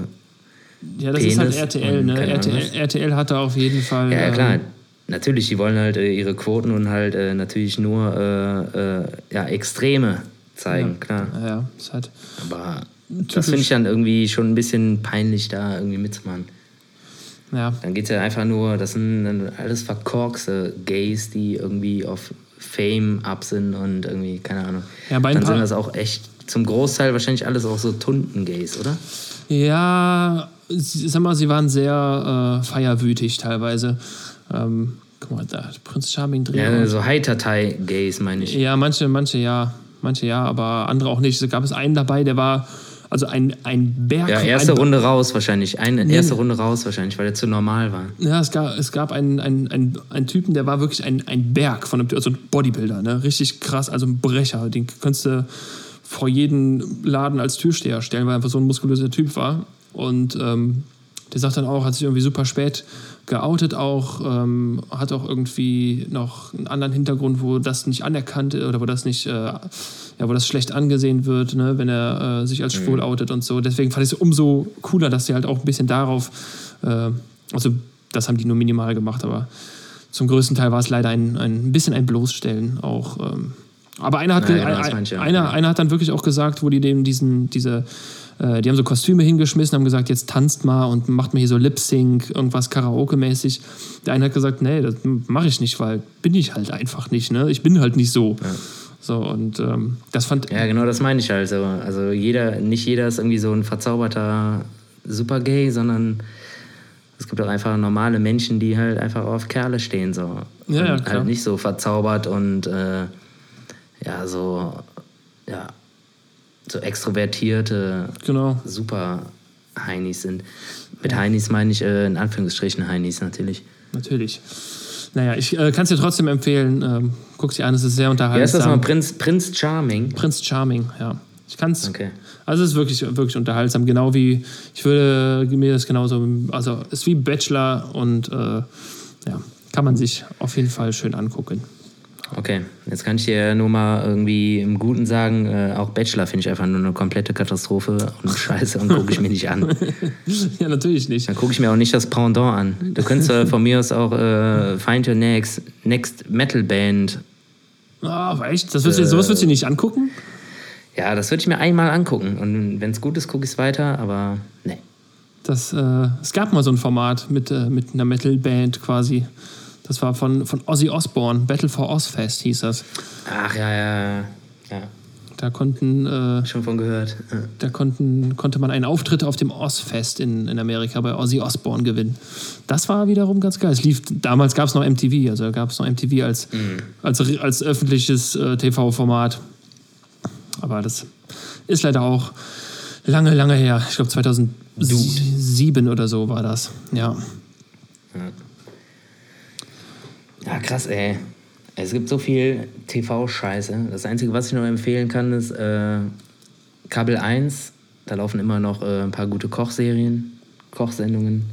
Ja, das ist halt Penis RTL, ne? RTL, RTL hatte auf jeden Fall. ja, ja, klar. ähm, Natürlich, die wollen halt äh, ihre Quoten und halt äh, natürlich nur äh, äh, ja, Extreme zeigen, klar. Ja, ja, ist halt. Aber das finde ich dann irgendwie schon ein bisschen peinlich, da irgendwie mitzumachen. Ja, Dann geht es ja einfach nur, das sind alles verkorkste Gays, die irgendwie auf Fame ab sind und irgendwie, keine Ahnung. Ja, bei dann sind das auch echt zum Großteil wahrscheinlich alles auch so Tunden-Gays, oder? ja sie, sag mal, sie waren sehr äh, feierwütig teilweise. Ähm, guck mal, da, Prinz Charming Dreh. Ja, so High-Tatei-Gays, meine ich. Ja, manche, manche ja. Manche ja, aber andere auch nicht. Es gab es einen dabei, der war also ein, ein Berg. Ja, erste Runde raus wahrscheinlich. Eine erste Runde raus wahrscheinlich, weil der zu normal war. Ja, es gab, es gab einen, einen, einen, einen Typen, der war wirklich ein, ein Berg von einem, also ein Bodybuilder, ne? Richtig krass, also ein Brecher. Den könntest du vor jeden Laden als Türsteher stellen, weil er einfach so ein muskulöser Typ war. Und ähm, der sagt dann auch, hat sich irgendwie super spät geoutet auch, ähm, hat auch irgendwie noch einen anderen Hintergrund, wo das nicht anerkannt oder wo das nicht, äh, ja, wo das schlecht angesehen wird, ne, wenn er äh, sich als schwul outet und so. Deswegen fand ich es umso cooler, dass sie halt auch ein bisschen darauf, äh, also das haben die nur minimal gemacht, aber zum größten Teil war es leider ein, ein bisschen ein Bloßstellen auch. Ähm, Aber einer hat, Ja, ge- genau, ein- ja. einer, einer hat dann wirklich auch gesagt, wo die dem diesen, diese, äh, die haben so Kostüme hingeschmissen, haben gesagt, jetzt tanzt mal und macht mir hier so Lip-Sync, irgendwas Karaoke-mäßig. Der eine hat gesagt, nee, das mache ich nicht, weil bin ich halt einfach nicht, ne? Ich bin halt nicht so. So, und ähm, das fand, Ja, genau, das meine ich halt. So. Also jeder, nicht jeder ist irgendwie so ein verzauberter Supergay, sondern es gibt auch einfach normale Menschen, die halt einfach auf Kerle stehen. So. Ja, ja, klar. halt nicht so verzaubert und äh, ja, so, ja, so extrovertierte genau. super Heinis sind. Mit Heinis meine ich äh, in Anführungsstrichen Heinis natürlich. Natürlich. Naja, ich äh, kann es dir trotzdem empfehlen. Ähm, Guck dir an, es ist sehr Wer ist unterhaltsam. das mal? Prinz, Prinz Charming? Prinz Charming, ja. Ich kann es. Okay. Also es ist wirklich, wirklich unterhaltsam. Genau wie, ich würde mir das genauso, also es ist wie Bachelor und äh, ja, kann man sich auf jeden Fall schön angucken. Okay, jetzt kann ich dir nur mal irgendwie im Guten sagen, äh, auch Bachelor finde ich einfach nur eine komplette Katastrophe und Scheiße und gucke ich mir nicht an. ja, natürlich nicht. Dann gucke ich mir auch nicht das Pendant an. Du könntest äh, von mir aus auch äh, Find Your Next, Next Metal Band. Ah, aber echt? Das willst du, sowas willst du nicht angucken? Ja, das würde ich mir einmal angucken. Und wenn es gut ist, gucke ich es weiter, aber ne. Das, äh, es gab mal so ein Format mit, äh, mit einer Metal-Band quasi. Das war von, von Ozzy Osbourne, Battle for Ozfest hieß das. Ach ja, ja, ja. Da konnten, äh, Schon von gehört. Ja. da konnten, konnte man einen Auftritt auf dem Ozfest in, in Amerika bei Ozzy Osbourne gewinnen. Das war wiederum ganz geil. Es lief, damals gab es noch MTV, also gab es noch MTV als, als, als öffentliches äh, TV-Format. Aber das ist leider auch lange, lange her. Ich glaube 2007 oder so war das. Ja. Ja, krass, ey. Es gibt so viel TV-Scheiße. Das Einzige, was ich noch empfehlen kann, ist äh, Kabel 1. Da laufen immer noch äh, ein paar gute Kochserien, Kochsendungen.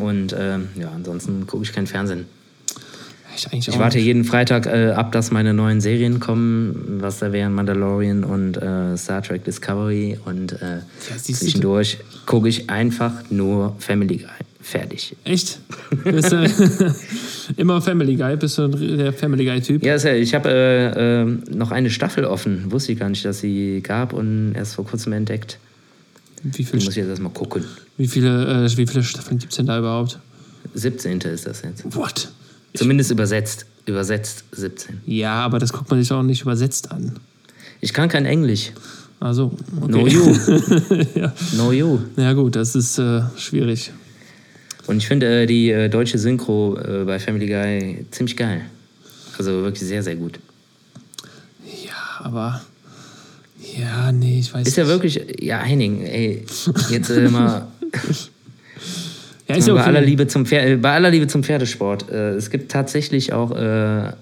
Und ähm, ja, ansonsten gucke ich kein Fernsehen. Ich, Ich warte nicht. jeden Freitag äh, ab, dass meine neuen Serien kommen, was da wären Mandalorian und äh, Star Trek Discovery. Und äh, du. zwischendurch gucke ich einfach nur Family Guy. Fertig. Echt? Bist du immer Family Guy? Bist du der Family Guy-Typ? Ja, ich habe äh, äh, noch eine Staffel offen. Wusste ich gar nicht, dass sie gab und erst vor kurzem entdeckt. Wie, viel, muss ich jetzt erstmal gucken. wie, viele, äh, wie viele Staffeln gibt es denn da überhaupt? 17. ist das jetzt. What? Zumindest übersetzt. Übersetzt 17. Ja, aber das guckt man sich auch nicht übersetzt an. Ich kann kein Englisch. Also, okay. No you. ja. No you. ja, gut, das ist äh, schwierig. Und ich finde äh, die äh, deutsche Synchro äh, bei Family Guy ziemlich geil. Also wirklich sehr, sehr gut. Ja, aber. Ja, nee, ich weiß Ist ja nicht. wirklich, ja, Henning, ey, jetzt äh, mal Ja, ist ja bei, aller okay. Liebe zum Pferd, bei aller Liebe zum Pferdesport. Äh, es gibt tatsächlich auch äh,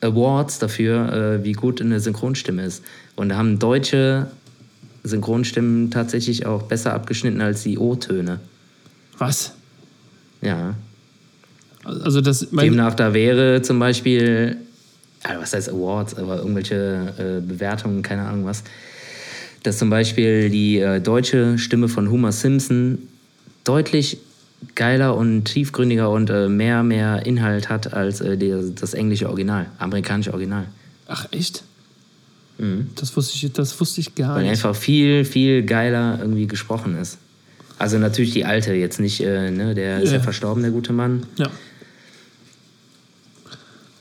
Awards dafür, wie gut eine Synchronstimme ist. Und da haben deutsche Synchronstimmen tatsächlich auch besser abgeschnitten als die O-Töne. Was? Ja. Also, das. Demnach, da wäre zum Beispiel, ja, was heißt Awards, aber irgendwelche äh, Bewertungen, keine Ahnung was, dass zum Beispiel die äh, deutsche Stimme von Homer Simpson deutlich geiler und tiefgründiger und äh, mehr, mehr Inhalt hat als äh, der, das englische Original, amerikanische Original. ach, echt? Das, wusste ich, das wusste ich gar Weil nicht. einfach viel, viel geiler irgendwie gesprochen ist. Also natürlich die alte, jetzt nicht, äh, ne, der ist ja Ja. verstorben, der gute Mann. Ja.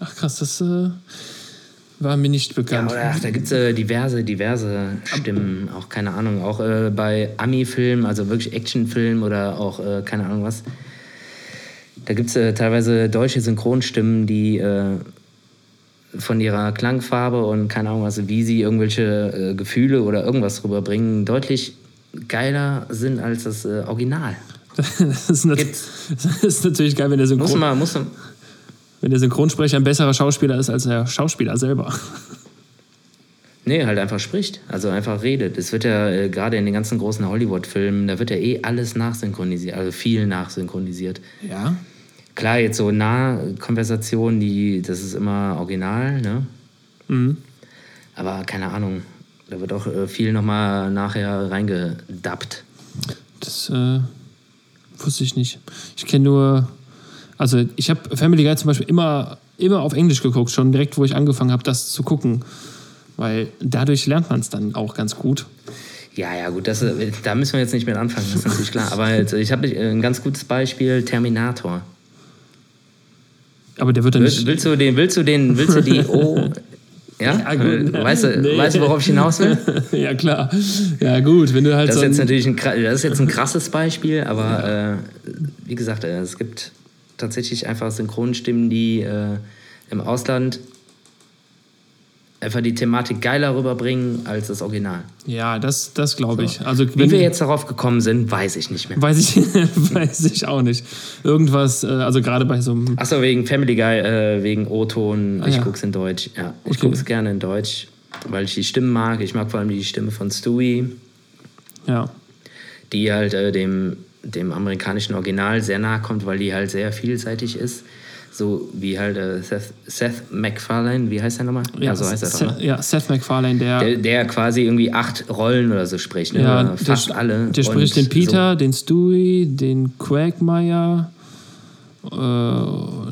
Ach, krass, das äh, war mir nicht Ja, bekannt. oder ach, da gibt es äh, diverse, diverse Stimmen, auch keine Ahnung, auch äh, bei Ami-Filmen, also wirklich Actionfilmen oder auch äh, keine Ahnung was. Da gibt es äh, teilweise deutsche Synchronstimmen, die von ihrer Klangfarbe und keine Ahnung was, wie sie irgendwelche Gefühle oder irgendwas rüberbringen, deutlich geiler sind als das äh, Original. Das ist, das ist natürlich geil, wenn der, Muss Synchron man, muss man, wenn der Synchronsprecher ein besserer Schauspieler ist als der Schauspieler selber. Nee, halt einfach spricht. Also einfach redet. Es wird ja äh, gerade in den ganzen großen Hollywood-Filmen, da wird ja eh alles nachsynchronisiert, also viel nachsynchronisiert. Ja? Klar, jetzt so Nahkonversationen, die, das ist immer original, ne? Mhm. Aber keine Ahnung, da wird auch äh, viel nochmal nachher reingedappt. Das äh, wusste ich nicht. Ich kenne nur, also ich habe Family Guy zum Beispiel immer immer auf Englisch geguckt, schon direkt, wo ich angefangen habe, das zu gucken. Weil dadurch lernt man es dann auch ganz gut. Ja, ja, gut, das, äh, da müssen wir jetzt nicht mit anfangen, das ist natürlich klar. Aber jetzt, ich habe ein ganz gutes Beispiel: Terminator. Aber der wird dann nicht. willst du den, willst du den, willst du die O. Ja, Ja, gut. weißt, du, Nee. weißt du, worauf ich hinaus will? ja, klar. Ja, gut, wenn du halt Das so. ist jetzt Ein, natürlich ein, das ist jetzt ein krasses Beispiel, aber äh, wie gesagt, äh, es gibt tatsächlich einfach Synchronstimmen, die äh, im Ausland einfach die Thematik geiler rüberbringen als das Original. ja, das, das glaube ich. Also, Wie wir jetzt darauf gekommen sind, weiß ich nicht mehr. Weiß ich, weiß ich auch nicht. Irgendwas, äh, also gerade bei so einem. Achso, wegen Family Guy, äh, wegen O-Ton, ich ja. guck's in Deutsch. Ja, ich Okay. guck's gerne in Deutsch, weil ich die Stimmen mag. Ich mag vor allem die Stimme von Stewie. Ja. die halt äh, dem, dem amerikanischen Original sehr nahe kommt, weil die halt sehr vielseitig ist. So wie halt äh, Seth, Seth MacFarlane, wie heißt der nochmal? Ja, so heißt er Seth, ne? ja, Seth MacFarlane, der. Der, der quasi irgendwie acht Rollen oder so spricht, ne? ja, Oder der, fast alle. Der spricht den Peter, den Stewie, den Quagmire. Äh, So,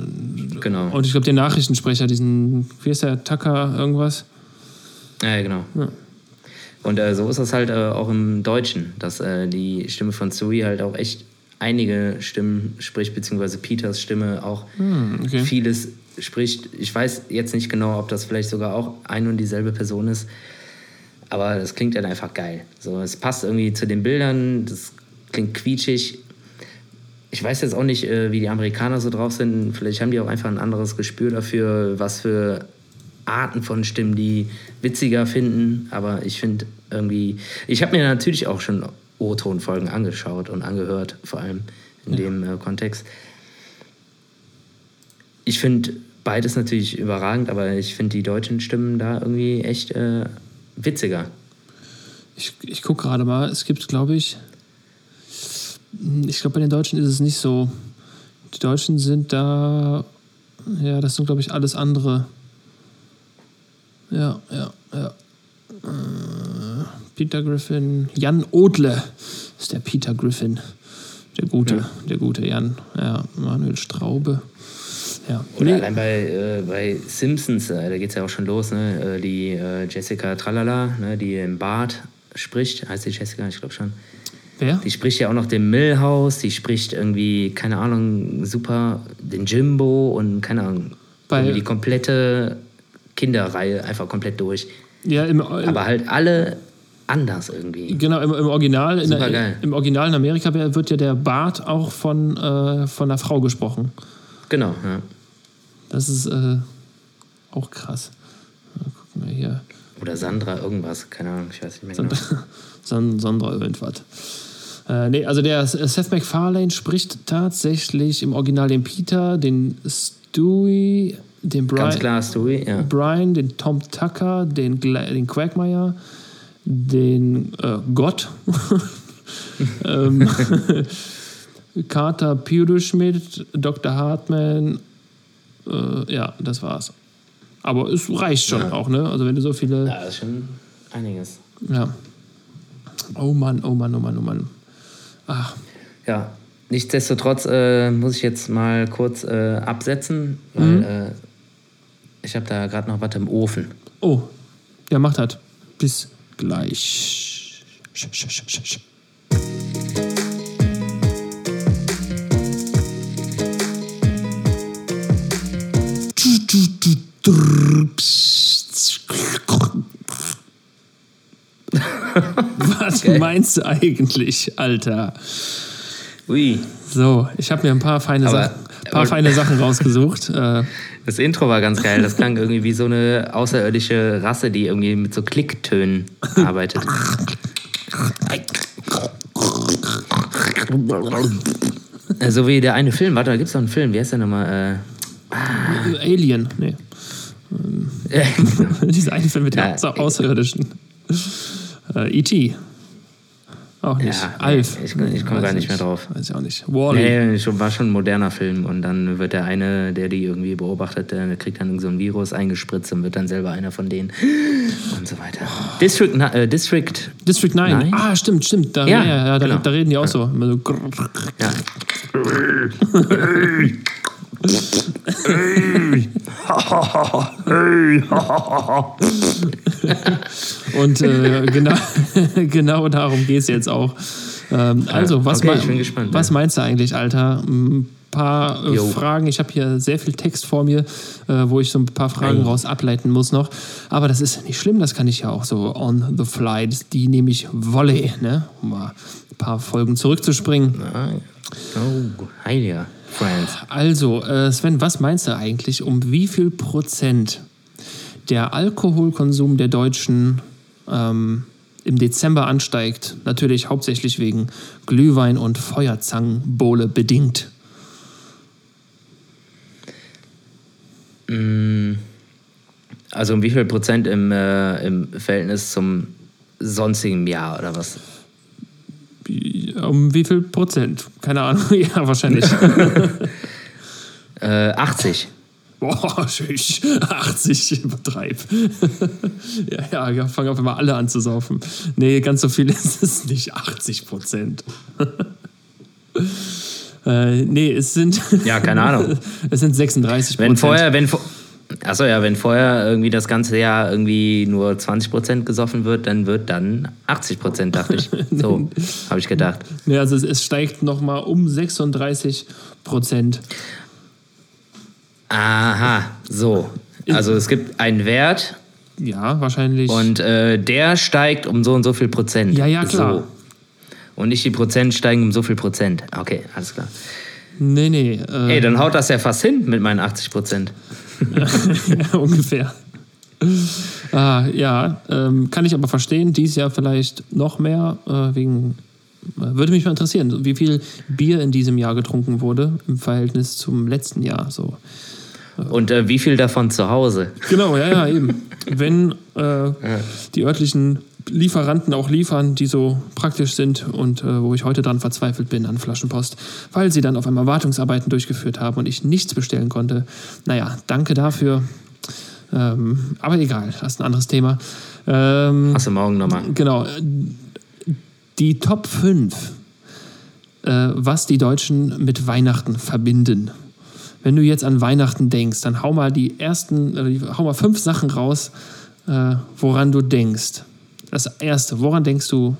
genau. und ich glaube, den Nachrichtensprecher, diesen. Wie ist der? Tucker, irgendwas? Ja, genau. Und äh, so ist das halt äh, auch im Deutschen, dass äh, die Stimme von Stewie halt auch echt einige Stimmen spricht, beziehungsweise Peters Stimme auch Hm, okay. vieles spricht. Ich weiß jetzt nicht genau, ob das vielleicht sogar auch ein und dieselbe Person ist, aber das klingt dann einfach geil. So, es passt irgendwie zu den Bildern, das klingt quietschig. Ich weiß jetzt auch nicht, äh, wie die Amerikaner so drauf sind. Vielleicht haben die auch einfach ein anderes Gespür dafür, was für Arten von Stimmen die witziger finden. Aber ich finde irgendwie, ich habe mir natürlich auch schon O-Ton-Folgen angeschaut und angehört, vor allem in dem äh, Kontext. Ich finde beides natürlich überragend, aber ich finde die deutschen Stimmen da irgendwie echt äh, witziger. Ich, ich gucke gerade mal. Es gibt, glaube ich. Ich glaube, bei den Deutschen ist es nicht so. Die Deutschen sind da. Ja, das sind, glaube ich, alles andere. Ja, ja, ja. Äh, Peter Griffin. Jan Odle ist der Peter Griffin. Der gute, Ja. der gute Jan. Ja, Manuel Straube. Ja. Oder Nee, allein bei, äh, bei Simpsons, äh, da geht es ja auch schon los, ne? äh, die äh, Jessica Tralala, ne? die im Bart spricht, heißt die Jessica, ich glaube schon. wer? Die spricht ja auch noch den Millhouse, die spricht irgendwie, keine Ahnung, super den Jimbo und keine Ahnung, Bei- die komplette Kinderreihe einfach komplett durch. Ja, im, Aber halt alle anders irgendwie. Genau, im, im Original, in der, im Original in Amerika wird ja der Bart auch von, äh, von einer Frau gesprochen. Genau, ja. Das ist äh, auch krass. Mal gucken wir hier. Oder Sandra irgendwas, keine Ahnung, ich weiß nicht mehr genau. Son Sondra irgendwas. Äh, nee, also der Seth MacFarlane spricht tatsächlich im Original den Peter, den Stewie, den Brian, Ganz klar, Stewie, ja. Brian, den Tom Tucker, den, Gla den Quagmire, den äh, Gott, ähm, Carter Puderschmidt, Dr. Hartman, äh, ja, das war's. Aber es reicht schon Ja. auch, ne? Also wenn du so viele. Ja, das ist schon einiges. Ja. Oh Mann, oh Mann, oh Mann, oh Mann. Ach, Ja, nichtsdestotrotz äh, muss ich jetzt mal kurz äh, absetzen, weil äh, ich habe da gerade noch was im Ofen. oh. Ja, macht halt. Bis gleich. Was meinst du eigentlich, Alter? Ui, So, ich habe mir ein paar feine, Aber- Sachen, paar feine Sachen rausgesucht. Äh, das Intro war ganz geil. Das klang irgendwie wie so eine außerirdische Rasse, die irgendwie mit so Klicktönen arbeitet. Äh, so wie der eine Film, warte, da gibt es doch einen Film, wie heißt der nochmal? Alien, nee. Äh, Dieser eine Film mit Ja, der Au- Außerirdischen. Äh, E.T. Auch nicht. Ja, Alf. ich- ich komm weiß gar nicht mehr drauf. Weiß ich auch nicht. Wally. Nee, schon, war schon ein moderner Film und dann wird der eine, der die irgendwie beobachtet, der kriegt dann so ein Virus eingespritzt und wird dann selber einer von denen und so weiter. District, na- äh, District, District 9. Nein? Ah, stimmt, stimmt. Da, Ja, ja, ja, da, genau. da reden die auch so. Immer so. Und äh, genau, genau darum geht es jetzt auch. Ähm, also, was, okay, mei- ich bin gespannt, was meinst du eigentlich, Alter? Ein paar äh. Fragen. Ich habe hier sehr viel Text vor mir, äh, wo ich so ein paar Fragen raus ableiten muss noch. Aber das ist nicht schlimm, das kann ich ja auch so on the fly. Die nehme ich Volley, ne? um mal ein paar Folgen zurückzuspringen. Oh, heiliger Friends. Also, äh, Sven, was meinst du eigentlich, um wie viel Prozent der Alkoholkonsum der Deutschen ähm, im Dezember ansteigt? Natürlich hauptsächlich wegen Glühwein und Feuerzangenbowle bedingt. Also um wie viel Prozent im, äh, im Verhältnis zum sonstigen Jahr oder was? Um wie viel Prozent? Keine Ahnung. ja, wahrscheinlich. Äh, 80. Boah, tschüss. 80 übertreib. ja, ja, fangen auf einmal alle an zu saufen. Nee, ganz so viel ist es nicht. 80 Prozent. äh, nee, es sind. Ja, keine Ahnung. es sind 36 Wenn Prozent. vorher, wenn Achso, ja, wenn vorher irgendwie das ganze Jahr irgendwie nur 20% gesoffen wird, dann wird dann 80%, dachte ich. So, habe ich gedacht. Nee, also es, es steigt nochmal um 36 Prozent. Aha, so. Also es gibt einen Wert Ja, wahrscheinlich. und äh, der steigt um so und so viel Prozent. Ja, ja, klar. So. Und nicht die Prozent steigen um so viel Prozent. Okay, alles klar. nee, nee. Äh, Ey, dann haut das ja fast hin mit meinen 80 Prozent. Ja, ungefähr. Ah, ja, ähm, kann ich aber verstehen. Dies Jahr vielleicht noch mehr, äh, wegen. äh, Würde mich mal interessieren, wie viel Bier in diesem Jahr getrunken wurde im Verhältnis zum letzten Jahr. So. Und äh, wie viel davon zu Hause? Genau, ja, ja, eben. Wenn äh, die örtlichen Lieferanten auch liefern, die so praktisch sind und äh, wo ich heute dran verzweifelt bin an Flaschenpost, weil sie dann auf einmal Wartungsarbeiten durchgeführt haben und ich nichts bestellen konnte. Naja, danke dafür. Ähm, aber egal, das ist ein anderes Thema. Ähm, Hast du morgen nochmal? Genau. Die Top 5, äh, was die Deutschen mit Weihnachten verbinden. Wenn du jetzt an Weihnachten denkst, dann hau mal die ersten, äh, hau mal fünf Sachen raus, äh, woran du denkst. Das erste, woran denkst du,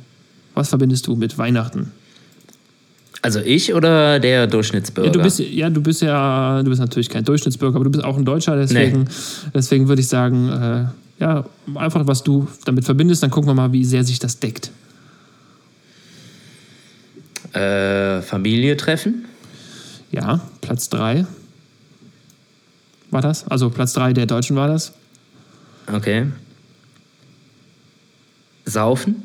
was verbindest du mit Weihnachten? Also ich oder der Durchschnittsbürger? Ja, du bist ja, du bist ja, du bist natürlich kein Durchschnittsbürger, aber du bist auch ein Deutscher, deswegen, deswegen würde ich sagen, äh, ja, einfach was du damit verbindest, dann gucken wir mal, wie sehr sich das deckt. äh, Familie treffen? Ja, Platz 3 war das. Also Platz 3 der Deutschen war das. Okay. Saufen?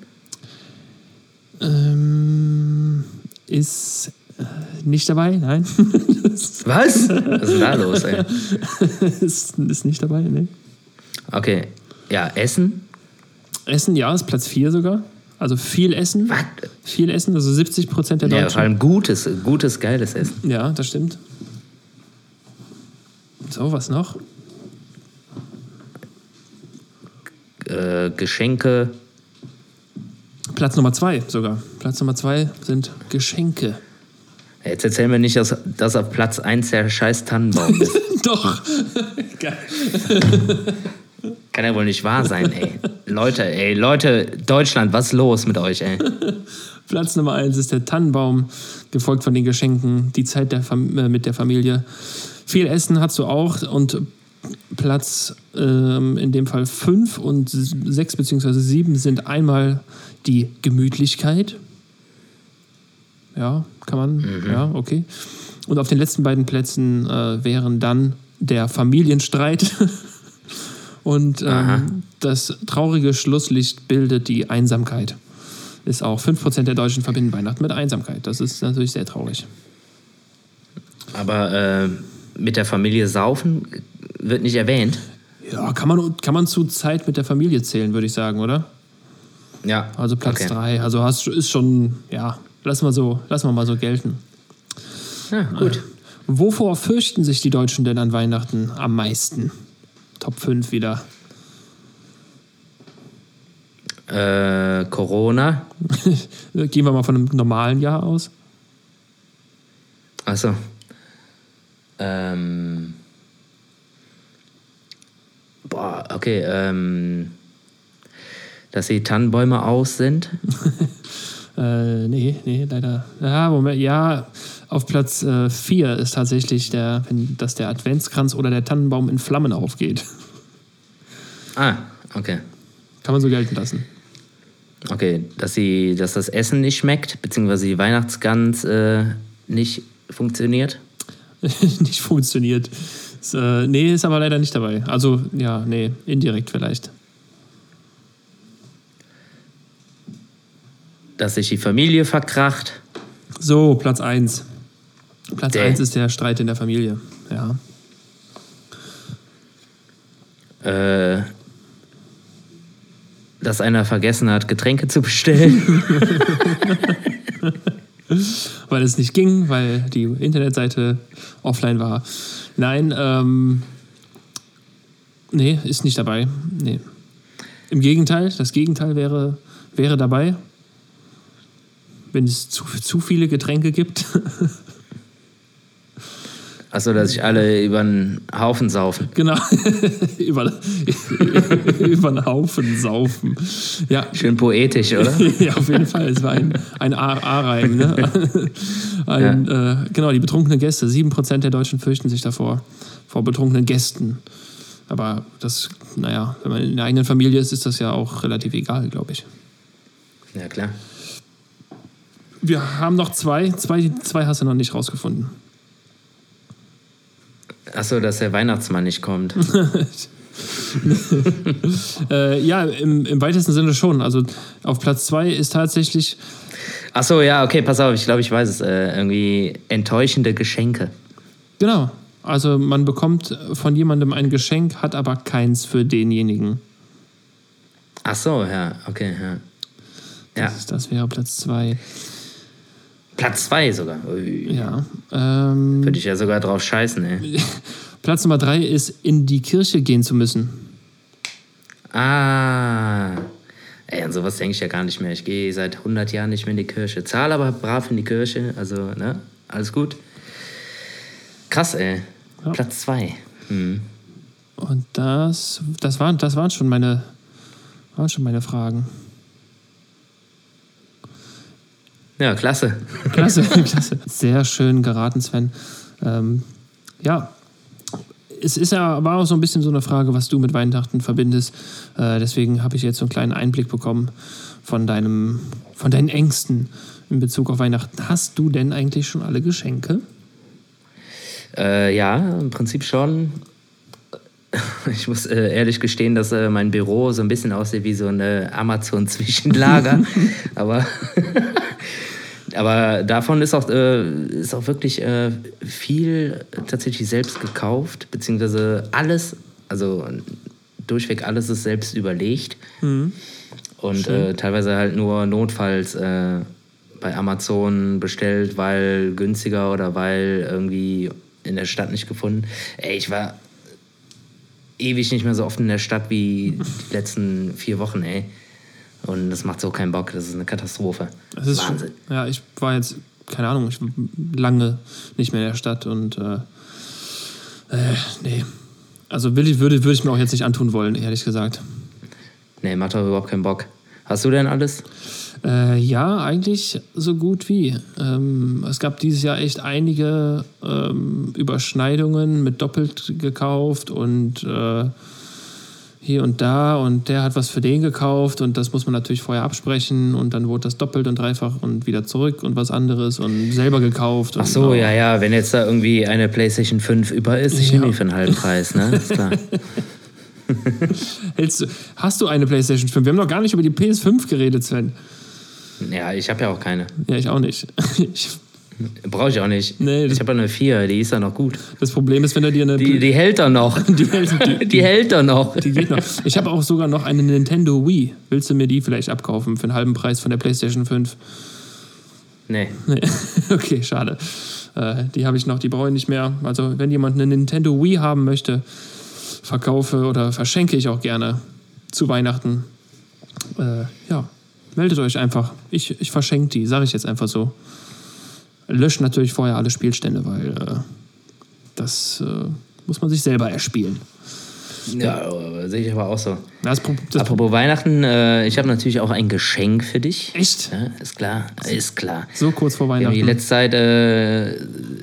Ähm, ist äh, nicht dabei, nein. Was? Was ist denn da los, ey? ist, ist nicht dabei, ne? Okay. Ja, Essen? Essen, ja, ist Platz 4 sogar. Also viel Essen. Was? Viel Essen, also 70 Prozent der Ja, vor Deutschen. allem gutes, gutes, geiles Essen. Ja, das stimmt. So, was noch? Äh, Geschenke. Platz Nummer 2 sogar. Platz Nummer 2 sind Geschenke. Jetzt erzähl mir nicht, dass, dass auf Platz 1 der scheiß Tannenbaum ist. Doch. Kann ja wohl nicht wahr sein, ey. Leute, ey, Leute, Deutschland, was ist los mit euch, ey? Platz Nummer 1 ist der Tannenbaum, gefolgt von den Geschenken, die Zeit der Fam äh, mit der Familie. Viel Essen hast du auch und Platz ähm, in dem Fall 5 und 6 bzw. 7 sind einmal die Gemütlichkeit. Ja, kann man, ja, okay. Und auf den letzten beiden Plätzen äh, wären dann der Familienstreit und ähm, das traurige Schlusslicht bildet die Einsamkeit. Ist auch 5% der Deutschen verbinden Weihnachten mit Einsamkeit. Das ist natürlich sehr traurig. Aber äh, mit der Familie saufen wird nicht erwähnt. Ja, kann man, kann man zu Zeit mit der Familie zählen, würde ich sagen, oder? Ja. Also Platz Okay. 3. Also hast, ist schon, ja, lassen wir, so, lassen wir mal so gelten. Ja, gut. Wovor fürchten sich die Deutschen denn an Weihnachten am meisten? Top 5 wieder. Äh, Corona. Gehen wir mal von einem normalen Jahr aus. Achso. Ähm. Boah, okay. Ähm, dass die Tannenbäume aus sind. Äh, nee, nee, leider. Ja, Moment, ja, auf Platz 4 äh, ist tatsächlich der, wenn, dass der Adventskranz oder der Tannenbaum in Flammen aufgeht. Ah, okay. Kann man so gelten lassen. Okay, dass, sie, dass das Essen nicht schmeckt, beziehungsweise die Weihnachtsgans äh, nicht funktioniert. nicht funktioniert. Ist, äh, nee, ist aber leider nicht dabei. Also, ja, nee, indirekt vielleicht. Dass sich die Familie verkracht. So, Platz 1. Platz Däh. 1 ist der Streit in der Familie. Ja. Äh, dass einer vergessen hat, Getränke zu bestellen. weil es nicht ging, weil die Internetseite offline war. Nein, ähm, nee, ist nicht dabei. Nee. Im Gegenteil, das Gegenteil wäre, wäre dabei, wenn es zu, zu viele Getränke gibt. Achso, dass sich alle über den Haufen saufen. genau. über, über den Haufen saufen. Ja, Schön poetisch, oder? ja, auf jeden Fall. Es war ein, ein A- A-Reim. Ne? Ein, äh, genau, die betrunkenen Gäste. 7% der Deutschen fürchten sich davor, vor betrunkenen Gästen. Aber das, naja, wenn man in der eigenen Familie ist, ist das ja auch relativ egal, glaube ich. Ja, klar. Wir haben noch zwei. Zwei, zwei hast du noch nicht rausgefunden. Achso, dass der Weihnachtsmann nicht kommt. Äh, ja, im, im weitesten Sinne schon. Also auf Platz zwei ist tatsächlich, Achso, ja, okay, pass auf, ich glaube, ich weiß es. Äh, irgendwie enttäuschende Geschenke. genau, also man bekommt von jemandem ein Geschenk, hat aber keins für denjenigen. Achso, ja, okay, ja. Ja, Das, das wäre Platz zwei. Platz zwei sogar. Ui. Ja. Ähm, Würde ich ja sogar drauf scheißen, ey. Platz Nummer drei ist, in die Kirche gehen zu müssen. Ah. Ey, an sowas denke ich ja gar nicht mehr. Ich gehe seit 100 Jahren nicht mehr in die Kirche. Zahle aber brav in die Kirche. Also, ne? Alles gut. Krass, ey. Ja. Platz zwei. Hm. Und das, das, waren, das waren, schon meine, waren schon meine Fragen. Ja, klasse. Klasse, klasse. Sehr schön geraten, Sven. Ähm, ja, es ist ja, war auch so ein bisschen so eine Frage, was du mit Weihnachten verbindest. Äh, deswegen habe ich jetzt so einen kleinen Einblick bekommen von, deinem, von deinen Ängsten in Bezug auf Weihnachten. Hast du denn eigentlich schon alle Geschenke? Äh, ja, im Prinzip schon. Ich muss äh, ehrlich gestehen, dass äh, mein Büro so ein bisschen aussieht wie so eine Amazon-Zwischenlager. aber, aber davon ist auch, äh, ist auch wirklich äh, viel tatsächlich selbst gekauft, beziehungsweise alles, also durchweg alles ist selbst überlegt. Und äh, teilweise halt nur notfalls äh, bei Amazon bestellt, weil günstiger oder weil irgendwie in der Stadt nicht gefunden. Ey, ich war ewig nicht mehr so oft in der Stadt wie die letzten vier Wochen, ey. Und das macht so keinen Bock. Das ist eine Katastrophe. Das ist Wahnsinn. Schon, ja, ich war jetzt, keine Ahnung, ich war lange nicht mehr in der Stadt und äh, äh, nee. Also will ich, würde, würde ich mir auch jetzt nicht antun wollen, ehrlich gesagt. Nee, macht doch überhaupt keinen Bock. Hast du denn alles? Äh, ja, eigentlich so gut wie. Ähm, es gab dieses Jahr echt einige ähm, Überschneidungen mit doppelt gekauft und äh, hier und da und der hat was für den gekauft und das muss man natürlich vorher absprechen und dann wurde das doppelt und dreifach und wieder zurück und was anderes und selber gekauft. Ach so, auch- ja, ja. Wenn jetzt da irgendwie eine PlayStation 5 über ist, ich Ja. nehme die für einen halben Preis, ne? Ist klar. Hältst du, hast du eine PlayStation 5? Wir haben noch gar nicht über die PS5 geredet, Sven. Ja, ich habe ja auch keine. Ja, ich auch nicht. Ich, Brauche ich auch nicht. Nee, ich habe ja eine 4, die ist ja noch gut. das Problem ist, wenn er dir eine. Die, die hält doch noch. Die hält- die- die hält doch noch. Die geht noch. Ich habe auch sogar noch eine Nintendo Wii. Willst du mir die vielleicht abkaufen für einen halben Preis von der PlayStation 5? Nee. Nee. Okay, schade. Äh, die habe ich noch, die brauche ich nicht mehr. Also, wenn jemand eine Nintendo Wii haben möchte, verkaufe oder verschenke ich auch gerne zu Weihnachten. Äh, ja, meldet euch einfach. Ich, ich verschenke die, sage ich jetzt einfach so. Löscht natürlich vorher alle Spielstände, weil äh, das äh, muss man sich selber erspielen. Ja, sehe ich aber auch so. Das, das, Apropos Weihnachten, äh, ich habe natürlich auch ein Geschenk für dich. Echt? Ja, ist klar, ist klar. so kurz vor Wir haben die Weihnachten. letzte Zeit, äh,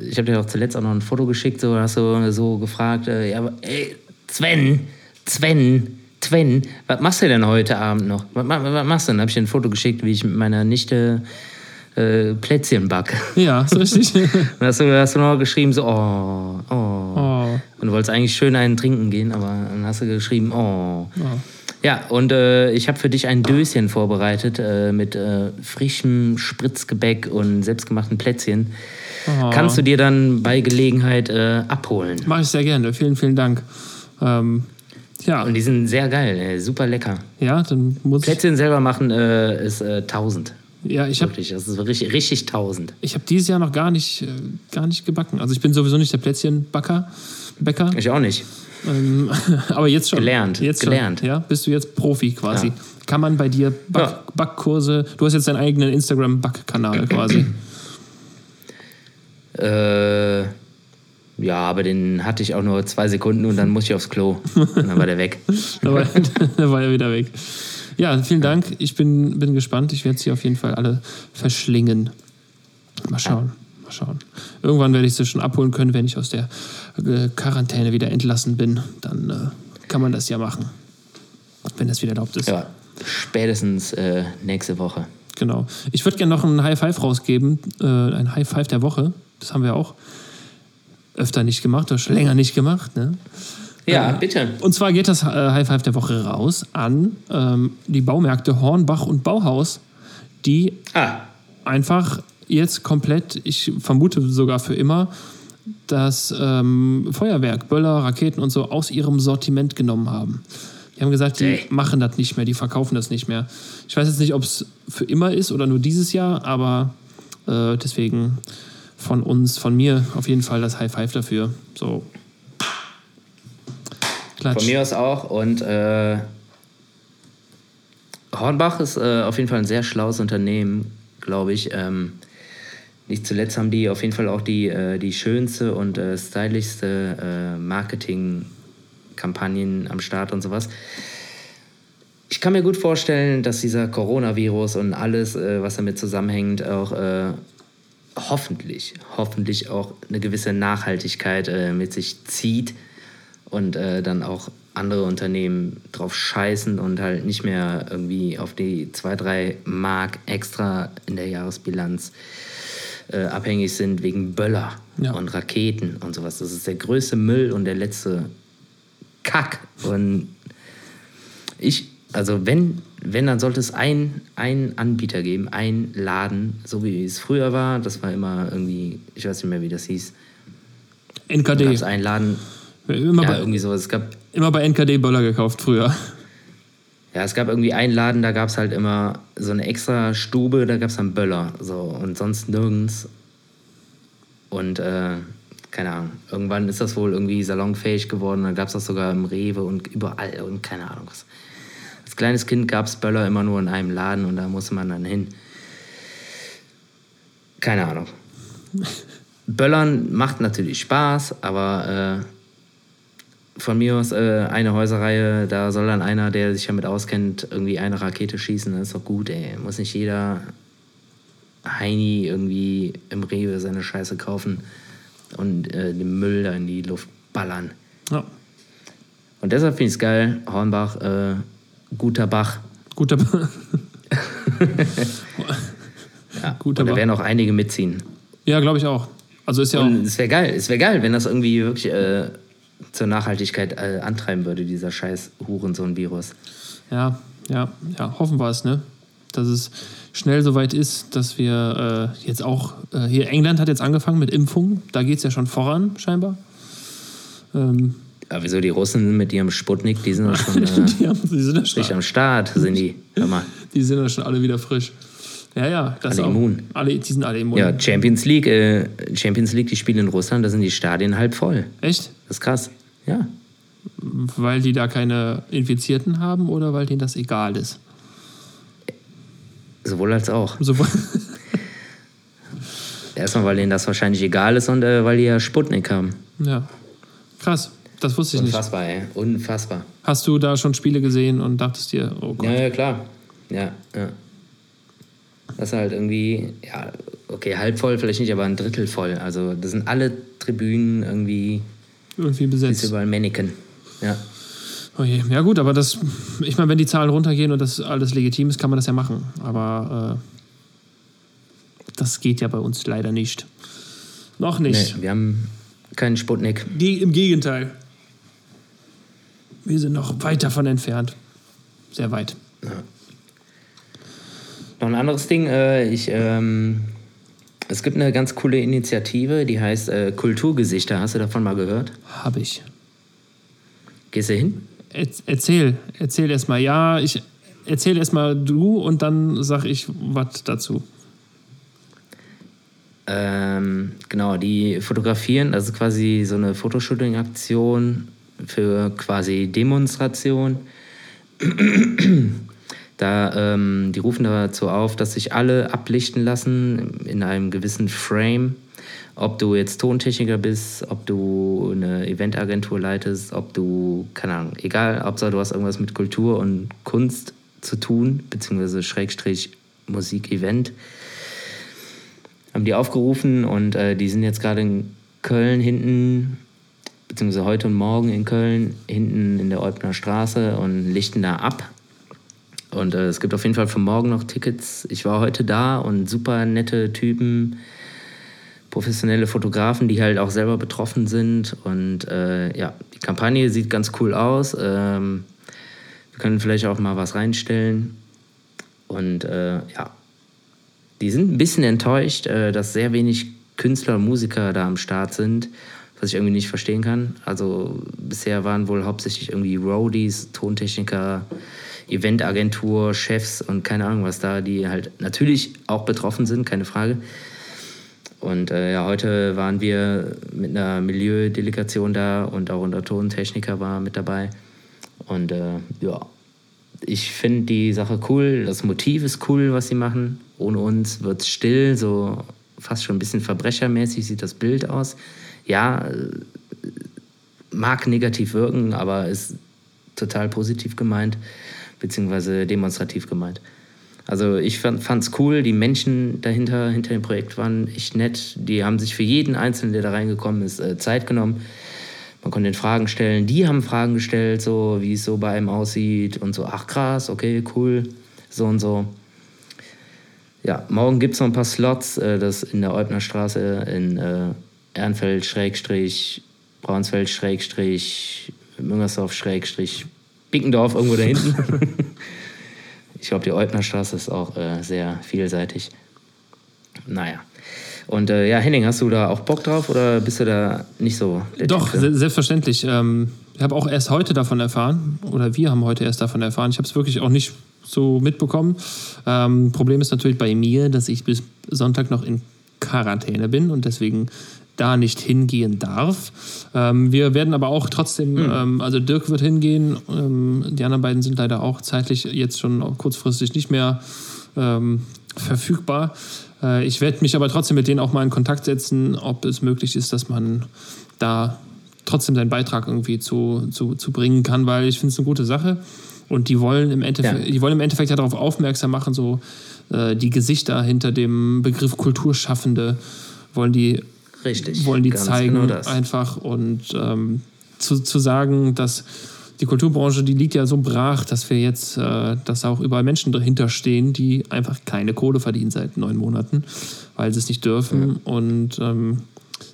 ich habe dir auch zuletzt auch noch ein Foto geschickt, so hast du so gefragt, äh, ja, aber, ey, Sven, Sven, Sven, was machst du denn heute Abend noch? Was, was, was machst du denn? habe ich dir ein Foto geschickt, wie ich mit meiner Nichte äh, Plätzchen backe. Ja, so richtig. Und hast du, hast du noch geschrieben, so, oh, oh. oh, Und du wolltest eigentlich schön einen trinken gehen, aber dann hast du geschrieben, oh. oh. Ja, und äh, ich habe für dich ein Döschen vorbereitet äh, mit äh, frischem Spritzgebäck und selbstgemachten Plätzchen. Oh. Kannst du dir dann bei Gelegenheit äh, abholen. Mache ich sehr gerne. Vielen, vielen Dank. Ähm, ja, Und die sind sehr geil, super lecker. ja, dann muss ich. Plätzchen selber machen äh, ist äh, 1000. Ja, ich habe das ist richtig, richtig 1000. ich hab dieses Jahr noch gar nicht, äh, gar nicht gebacken. Also ich bin sowieso nicht der Plätzchenbacker, Bäcker, Ich auch nicht. ähm, aber jetzt schon. Gelernt, Jetzt gelernt. Schon, ja, bist du jetzt Profi quasi. Ja. Kann man bei dir Back, Ja. Backkurse, du hast jetzt deinen eigenen Instagram-Backkanal quasi. Äh, ja, aber den hatte ich auch nur zwei Sekunden und dann musste ich aufs Klo. Und dann war der weg. da, war, da war er wieder weg. Ja, vielen Dank. Ich bin, bin gespannt. Ich werde sie auf jeden Fall alle verschlingen. Mal schauen. Mal schauen. Irgendwann werde ich sie schon abholen können, wenn ich aus der äh, Quarantäne wieder entlassen bin. Dann äh, kann man das ja machen. Wenn das wieder erlaubt ist. Ja, spätestens äh, nächste Woche. Genau. Ich würde gerne noch ein High Five rausgeben. Äh, ein High Five der Woche. Das haben wir auch öfter nicht gemacht, oder schon länger nicht gemacht. Ne? Ja, bitte. Und zwar geht das äh, High Five der Woche raus an ähm, die Baumärkte Hornbach und Bauhaus, die Ah, einfach jetzt komplett, ich vermute sogar für immer, das ähm, Feuerwerk, Böller, Raketen und so aus ihrem Sortiment genommen haben. Die haben gesagt, die Ey. machen das nicht mehr, die verkaufen das nicht mehr. Ich weiß jetzt nicht, ob es für immer ist oder nur dieses Jahr, aber äh, deswegen von uns, von mir auf jeden Fall das High Five dafür. So. Klatsch. von mir aus auch. Und äh, Hornbach ist äh, auf jeden Fall ein sehr schlaues Unternehmen, glaube ich. Ähm, nicht zuletzt haben die auf jeden Fall auch die, äh, die schönste und äh, stylischste äh, Marketingkampagnen am Start und sowas. Ich kann mir gut vorstellen, dass dieser Coronavirus und alles, äh, was damit zusammenhängt, auch äh, hoffentlich, hoffentlich auch eine gewisse Nachhaltigkeit äh, mit sich zieht und äh, dann auch andere Unternehmen drauf scheißen und halt nicht mehr irgendwie auf die 2, 3 Mark extra in der Jahresbilanz äh, abhängig sind wegen Böller Ja. und Raketen und sowas. Das ist der größte Müll und der letzte Kack. Und ich, also wenn, wenn, dann sollte es ein- einen Anbieter geben, einen Laden, so wie es früher war. Das war immer irgendwie, ich weiß nicht mehr, wie das hieß. Da gab es NKD. einen Laden, Immer, ja, bei, irgendwie sowas. Es gab, immer bei NKD Böller gekauft früher. ja, es gab irgendwie einen Laden, da gab es halt immer so eine extra Stube, da gab es dann Böller. So, und sonst nirgends. Und äh, keine Ahnung, irgendwann ist das wohl irgendwie salonfähig geworden. Dann gab es das sogar im Rewe und überall und keine Ahnung was. Als kleines Kind gab es Böller immer nur in einem Laden und da musste man dann hin. Keine Ahnung. Böllern macht natürlich Spaß, aber äh, von mir aus äh, eine Häuserreihe, da soll dann einer, der sich damit auskennt, irgendwie eine Rakete schießen. Das ist doch gut, ey. Muss nicht jeder Heini irgendwie im Rewe seine Scheiße kaufen und äh, den Müll da in die Luft ballern. Ja. Und deshalb finde ich es geil, Hornbach, äh, guter Bach. Guter, Ja. Guter und da Bach. werden auch einige mitziehen. ja, glaube ich auch. Also ist ja auch. Und es wäre geil, es wäre geil, wenn das irgendwie wirklich äh, zur Nachhaltigkeit äh, antreiben würde, dieser scheiß Hurensohn-Virus. Ja, ja, ja, hoffen wir es, ne? Dass es schnell soweit ist, dass wir äh, jetzt auch, äh, hier England hat jetzt angefangen mit Impfungen, da geht es ja schon voran, scheinbar. Ähm, Aber wieso die Russen mit ihrem Sputnik, die sind doch schon äh, die, haben, die, sind ja schon, am Start, sind die. Hör mal. die sind ja schon alle wieder frisch. Ja, ja, das Alle auch. immun. Alle, die sind alle immun. Ja, Champions League, äh, Champions League, die spielen in Russland, da sind die Stadien halb voll. Echt? Das ist krass. Ja. Weil die da keine Infizierten haben oder weil denen das egal ist? Sowohl als auch. So, Erstmal, weil denen das wahrscheinlich egal ist und äh, weil die ja Sputnik haben. Ja. Krass. Das wusste ich Unfassbar, ey. Unfassbar. nicht. Hast du da schon Spiele gesehen und dachtest dir, oh Gott. Ja, ja, klar. Ja, ja. Das ist halt irgendwie, ja, okay, halb voll vielleicht nicht, aber ein Drittel voll. Also das sind alle Tribünen irgendwie, Irgendwie ist besetzt. überall Mannequin. Ja. Oh je. Ja gut, aber das, ich meine, wenn die Zahlen runtergehen und das alles legitim ist, kann man das ja machen. Aber äh, das geht ja bei uns leider nicht. Noch Nee, nicht. wir haben keinen Sputnik. Ge Im Gegenteil. Wir sind noch weit davon entfernt. Sehr weit. Noch ein anderes Ding, äh, ich, ähm, es gibt eine ganz coole Initiative, die heißt äh, Kulturgesichter. Hast du davon mal gehört? Habe ich. Gehst du hin? Er erzähl, erzähl erst mal. Ja, ich erzähl erst mal du und dann sag ich was dazu. Ähm, genau, die fotografieren, also quasi so eine Fotoshooting-Aktion für quasi Demonstration. Da, ähm, die rufen dazu auf, dass sich alle ablichten lassen in einem gewissen Frame. Ob du jetzt Tontechniker bist, ob du eine Eventagentur leitest, ob du, keine Ahnung, egal, Hauptsache du hast irgendwas mit Kultur und Kunst zu tun, beziehungsweise Schrägstrich Musik, Event haben die aufgerufen und äh, die sind jetzt gerade in Köln hinten, beziehungsweise heute und morgen in Köln, hinten in der Eubner Straße und lichten da ab. Und äh, es gibt auf jeden Fall für morgen noch Tickets. Ich war heute da und super nette Typen, professionelle Fotografen, die halt auch selber betroffen sind. Und äh, ja, die Kampagne sieht ganz cool aus. Ähm, wir können vielleicht auch mal was reinstellen. Und äh, ja, die sind ein bisschen enttäuscht, äh, dass sehr wenig Künstler und Musiker da am Start sind, was ich irgendwie nicht verstehen kann. Also bisher waren wohl hauptsächlich irgendwie Roadies, Tontechniker, Eventagentur, Chefs und keine Ahnung was da, die halt natürlich auch betroffen sind, keine Frage. Und äh, ja, heute waren wir mit einer Milieudelegation da und auch unser Tontechniker war mit dabei. Und äh, ja, ich finde die Sache cool. Das Motiv ist cool, was sie machen. Ohne uns wird es still, so fast schon ein bisschen verbrechermäßig sieht das Bild aus. Ja, äh, mag negativ wirken, aber ist total positiv gemeint, beziehungsweise demonstrativ gemeint. Also ich fand es cool, die Menschen dahinter, hinter dem Projekt waren echt nett. Die haben sich für jeden Einzelnen, der da reingekommen ist, äh, Zeit genommen. Man konnte den Fragen stellen. Die haben Fragen gestellt, so wie es so bei einem aussieht und so, ach krass, okay, cool, so und so. Ja, morgen gibt es noch ein paar Slots, äh, das in der Eubner Straße in äh, Ehrenfeld, Schrägstrich, Braunsfeld, Schrägstrich, Müngersdorf, Schrägstrich, Bickendorf, irgendwo da hinten. ich glaube, die Eubner Straße ist auch äh, sehr vielseitig. Naja. Und äh, ja, Henning, hast du da auch Bock drauf oder bist du da nicht so? Doch, se selbstverständlich. Ähm, ich habe auch erst heute davon erfahren, oder wir haben heute erst davon erfahren. Ich habe es wirklich auch nicht so mitbekommen. Ähm, Problem ist natürlich bei mir, dass ich bis Sonntag noch in Quarantäne bin und deswegen da nicht hingehen darf. Ähm, wir werden aber auch trotzdem, ähm, also Dirk wird hingehen, ähm, die anderen beiden sind leider auch zeitlich jetzt schon kurzfristig nicht mehr ähm, verfügbar. Äh, ich werde mich aber trotzdem mit denen auch mal in Kontakt setzen, ob es möglich ist, dass man da trotzdem seinen Beitrag irgendwie zu, zu, zu bringen kann, weil ich finde es eine gute Sache. Und die wollen im Endeffekt, Ja. die wollen im Endeffekt ja darauf aufmerksam machen, so äh, die Gesichter hinter dem Begriff Kulturschaffende wollen die Richtig. wollen die zeigen genau einfach und ähm, zu, zu sagen, dass die Kulturbranche, die liegt ja so brach, dass wir jetzt, äh, dass auch überall Menschen dahinter stehen, die einfach keine Kohle verdienen seit neun Monaten, weil sie es nicht dürfen. Und ähm,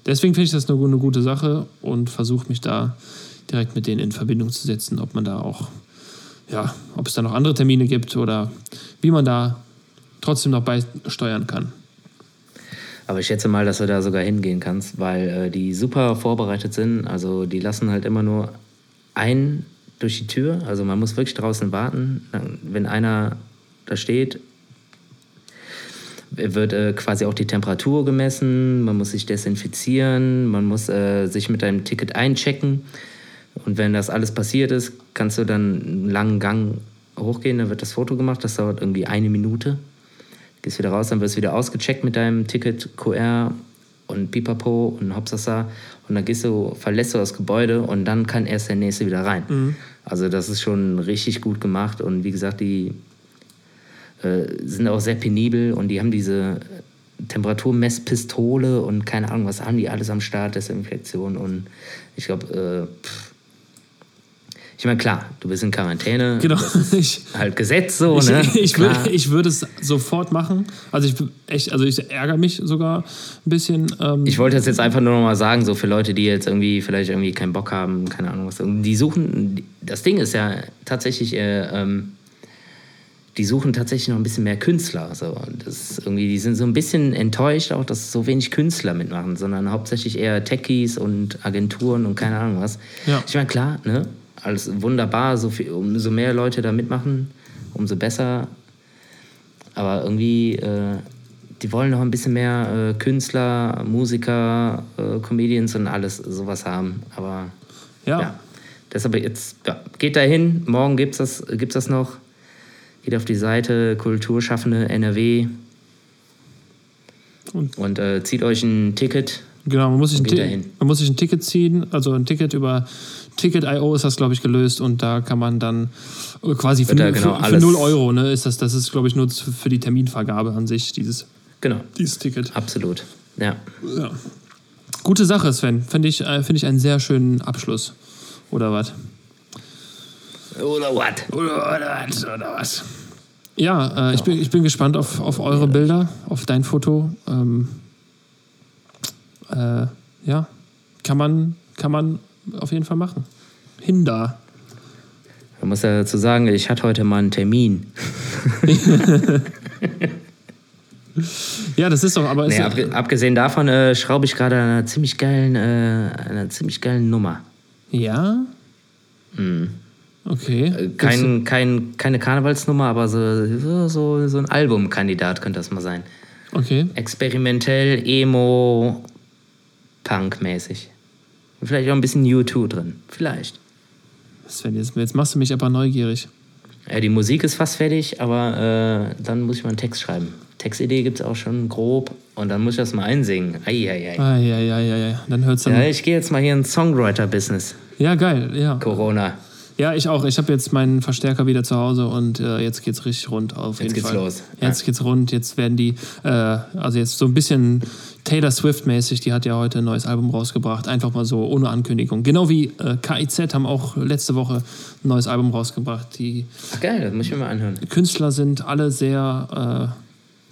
deswegen finde ich das eine, eine gute Sache und versuche mich da direkt mit denen in Verbindung zu setzen, ob man da auch, ja, ob es da noch andere Termine gibt oder wie man da trotzdem noch beisteuern kann. Aber ich schätze mal, dass du da sogar hingehen kannst, weil äh, die super vorbereitet sind. Also die lassen halt immer nur einen durch die Tür. Also man muss wirklich draußen warten. Wenn einer da steht, wird äh, quasi auch die Temperatur gemessen, man muss sich desinfizieren, man muss äh, sich mit deinem Ticket einchecken. Und wenn das alles passiert ist, kannst du dann einen langen Gang hochgehen, dann wird das Foto gemacht, das dauert irgendwie eine Minute. Gehst wieder raus, dann wirst du wieder ausgecheckt mit deinem Ticket, QR und Pipapo und Hopsasa und dann gehst du, verlässt du das Gebäude und dann kann erst der nächste wieder rein. Also das ist schon richtig gut gemacht und wie gesagt, die äh, sind auch sehr penibel und die haben diese Temperaturmesspistole und keine Ahnung, was haben die alles am Start, Desinfektion und ich glaube, äh, pff. Ich meine, klar, du bist in Quarantäne, Genau. Ich, halt Gesetz so, ich, ne? ich, würde, ich würde es sofort machen. Also ich echt, also ich ärgere mich sogar ein bisschen. Ähm, Ich wollte das jetzt einfach nur noch mal sagen, so für Leute, die jetzt irgendwie vielleicht irgendwie keinen Bock haben, keine Ahnung was. Die suchen, das Ding ist ja tatsächlich, äh, ähm, die suchen tatsächlich noch ein bisschen mehr Künstler. So. Das ist irgendwie, die sind so ein bisschen enttäuscht auch, dass so wenig Künstler mitmachen, sondern hauptsächlich eher Techies und Agenturen und keine Ahnung was. Ja. Ich meine, klar, ne? Alles wunderbar, so viel, umso mehr Leute da mitmachen, umso besser. Aber irgendwie, äh, die wollen noch ein bisschen mehr äh, Künstler, Musiker, äh, Comedians und alles sowas haben. Aber ja. ja. Deshalb jetzt, ja, geht da hin. Morgen gibt's das, gibt's das noch. Geht auf die Seite Kulturschaffende NRW Und- und äh, zieht euch ein Ticket. Genau, man muss, sich ein dahin. man muss sich ein Ticket ziehen, also ein Ticket über Ticket.io ist das, glaube ich, gelöst und da kann man dann äh, quasi für, da null- genau für, für alles- 0 Euro, ne, ist das, das ist, glaube ich, nur für die Terminvergabe an sich, dieses, Genau, dieses Ticket. absolut. Ja. Ja. Gute Sache, Sven. Finde ich, äh, find ich einen sehr schönen Abschluss. Oder was? Oder what? Oder was? Oder was? Ja, äh, ich, bin, ich bin gespannt auf, auf eure Bilder, auf dein Foto. Ähm, äh, ja, kann man, kann man auf jeden Fall machen. Hin da. Man muss ja dazu sagen, ich hatte heute mal einen Termin. Ja, das ist doch, aber ist Nee, abge abgesehen davon äh, schraube ich gerade an einer ziemlich geilen, äh, einer ziemlich geilen Nummer. ja? Mhm. Okay. Äh, Kein, kein, keine Karnevalsnummer, aber so, so, so ein Albumkandidat könnte das mal sein. Okay. Experimentell, Emo, Punk-mäßig. Vielleicht auch ein bisschen U2 drin. Vielleicht. Sven, jetzt, jetzt machst du mich aber neugierig. Ja, die Musik ist fast fertig, aber äh, dann muss ich mal einen Text schreiben. Textidee gibt es auch schon grob und dann muss ich das mal einsingen. Eieiei. Ja, ja, ja, ja. Dann hört's dann. Ja, Ja, ich gehe jetzt mal hier ins Songwriter-Business. geil, ja. Corona. Ja, ich auch. Ich habe jetzt meinen Verstärker wieder zu Hause und äh, jetzt geht's richtig rund auf jeden Jetzt geht's Fall. los. Jetzt geht's rund. Jetzt werden die, äh, also jetzt so ein bisschen Taylor Swift-mäßig, die hat ja heute ein neues Album rausgebracht. Einfach mal so ohne Ankündigung. Genau wie äh, KIZ haben auch letzte Woche ein neues Album rausgebracht. Die Ach geil, das muss ich mir mal anhören. Künstler sind alle sehr äh,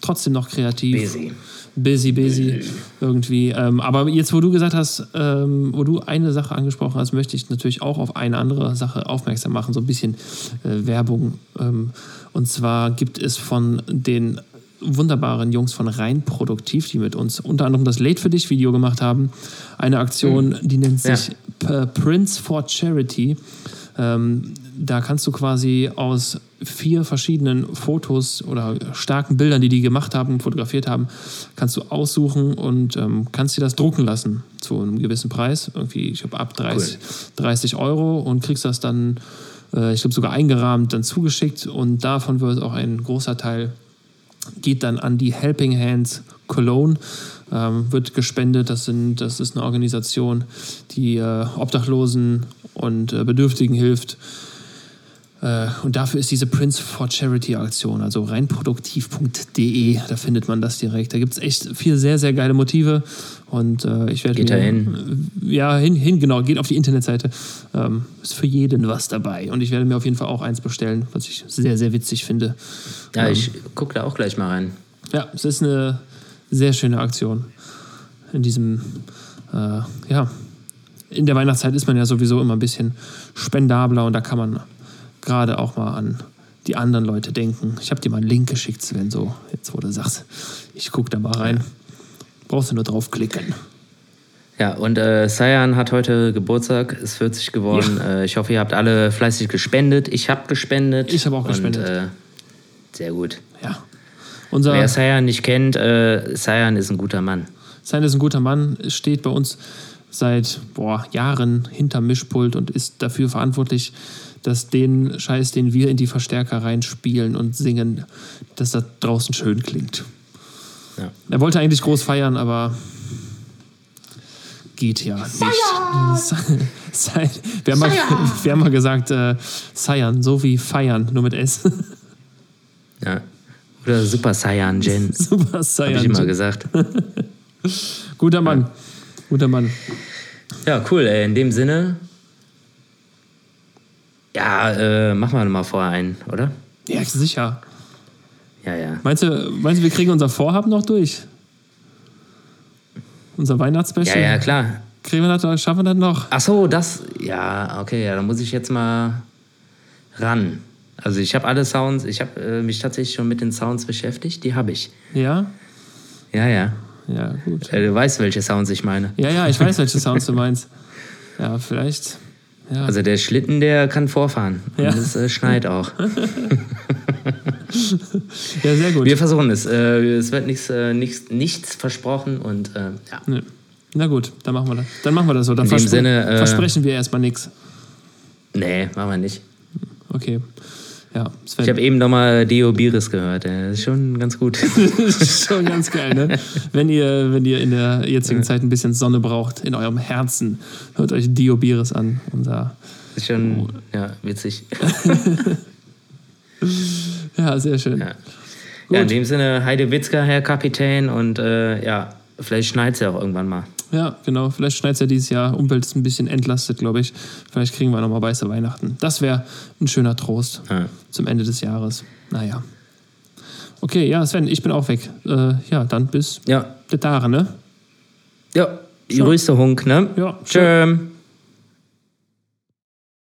trotzdem noch kreativ. Busy. Busy, busy, irgendwie. Ähm, aber jetzt, wo du gesagt hast, ähm, wo du eine Sache angesprochen hast, möchte ich natürlich auch auf eine andere Sache aufmerksam machen, so ein bisschen äh, Werbung. Ähm, und zwar gibt es von den wunderbaren Jungs von Rein Produktiv, die mit uns unter anderem das Late für dich Video gemacht haben, eine Aktion, die nennt Ja. sich P- Prince for Charity. Ähm, da kannst du quasi aus vier verschiedenen Fotos oder starken Bildern, die die gemacht haben, fotografiert haben, kannst du aussuchen und ähm, kannst dir das drucken lassen zu einem gewissen Preis. Irgendwie, ich glaube, ab 30, 30 Euro und kriegst das dann, äh, ich glaube, sogar eingerahmt dann zugeschickt und davon wird auch ein großer Teil geht dann an die Helping Hands Cologne, ähm, wird gespendet. Das, sind, das ist eine Organisation, die äh, Obdachlosen und äh, Bedürftigen hilft. Äh, und dafür ist diese Prince for Charity Aktion, also reinproduktiv.de, da findet man das direkt. Da gibt es echt vier sehr, sehr geile Motive. Und äh, ich werde Geht da mir- hin. Ja, hin, hin, genau, geht auf die Internetseite. Ähm, ist für jeden was dabei. Und ich werde mir auf jeden Fall auch eins bestellen, was ich sehr, sehr witzig finde. Ja, Ähm, ich gucke da auch gleich mal rein. ja, es ist eine sehr schöne Aktion. In diesem, äh, ja, in der Weihnachtszeit ist man ja sowieso immer ein bisschen spendabler und da kann man gerade auch mal an die anderen Leute denken. Ich habe dir mal einen Link geschickt, Sven, so, jetzt wo du sagst, ich gucke da mal rein. Brauchst du nur draufklicken. Ja, und äh, Sayan hat heute Geburtstag, ist 40 geworden. Äh, ich hoffe, ihr habt alle fleißig gespendet. Ich habe gespendet. Ich habe auch gespendet. Und, äh, sehr gut. Ja. Unser Wer Sayan nicht kennt, äh, Sayan ist ein guter Mann. Sein ist ein guter Mann, steht bei uns seit boah, Jahren hinterm Mischpult und ist dafür verantwortlich, dass den Scheiß, den wir in die Verstärker reinspielen und singen, dass das draußen schön klingt. Ja. Er wollte eigentlich groß feiern, aber geht ja nicht. Wir haben, mal, wir haben mal gesagt, äh, Seiern, so wie feiern, nur mit S. Ja. Oder Super Saiyan Gen. Super Habe Seiern. ich immer gesagt. Guter Mann. Guter Mann. Ja, cool. Ey. In dem Sinne. Ja, äh, machen wir mal vorher einen, oder? Ja, sicher. Ja, ja. Meinst du, meinst du, wir kriegen unser Vorhaben noch durch? Unser Ja, Weihnachtsspecial? ja, klar. Kriegen wir das, noch- schaffen wir das noch? Ach so, das. Ja, okay, ja, da muss ich jetzt mal ran. Also ich habe alle Sounds, ich habe äh, mich tatsächlich schon mit den Sounds beschäftigt, die habe ich. Ja? Ja, ja. Ja, gut. Äh, du weißt, welche Sounds ich meine. Ja, ja, ich weiß, welche Sounds du meinst. Ja, vielleicht. Ja. Also der Schlitten, der kann vorfahren. Ja. Und es äh, schneit auch. ja, sehr gut. Wir versuchen es. Äh, es wird nichts, äh, nichts, nichts versprochen und äh, ja. Nee. Na gut, dann machen wir das. Dann machen wir das so. Dann In dem Sinne, äh, versprechen wir erstmal nichts. Nee, machen wir nicht. Okay. Ja, Sven. Ich habe eben nochmal Dio Biris gehört. Der ist schon ganz gut. Schon ganz geil, ne? Wenn ihr, wenn ihr in der jetzigen Zeit ein bisschen Sonne braucht, in eurem Herzen, hört euch Dio Biris an. Unser, Ist schon ja, witzig. ja, sehr schön. Ja. Ja, in dem Sinne, Heide Witzka, Herr Kapitän. Und äh, ja, vielleicht schneit es ja auch irgendwann mal. Ja, genau. Vielleicht schneit es ja dieses Jahr. Umwelt ist ein bisschen entlastet, glaube ich. Vielleicht kriegen wir nochmal weiße Weihnachten. Das wäre ein schöner Trost Ja. zum Ende des Jahres. Naja. Okay, ja, Sven, ich bin auch weg. Äh, ja, dann bis Ja, der Tage, ne? ja. Grüße Hunk, ne? Ja, Tschö.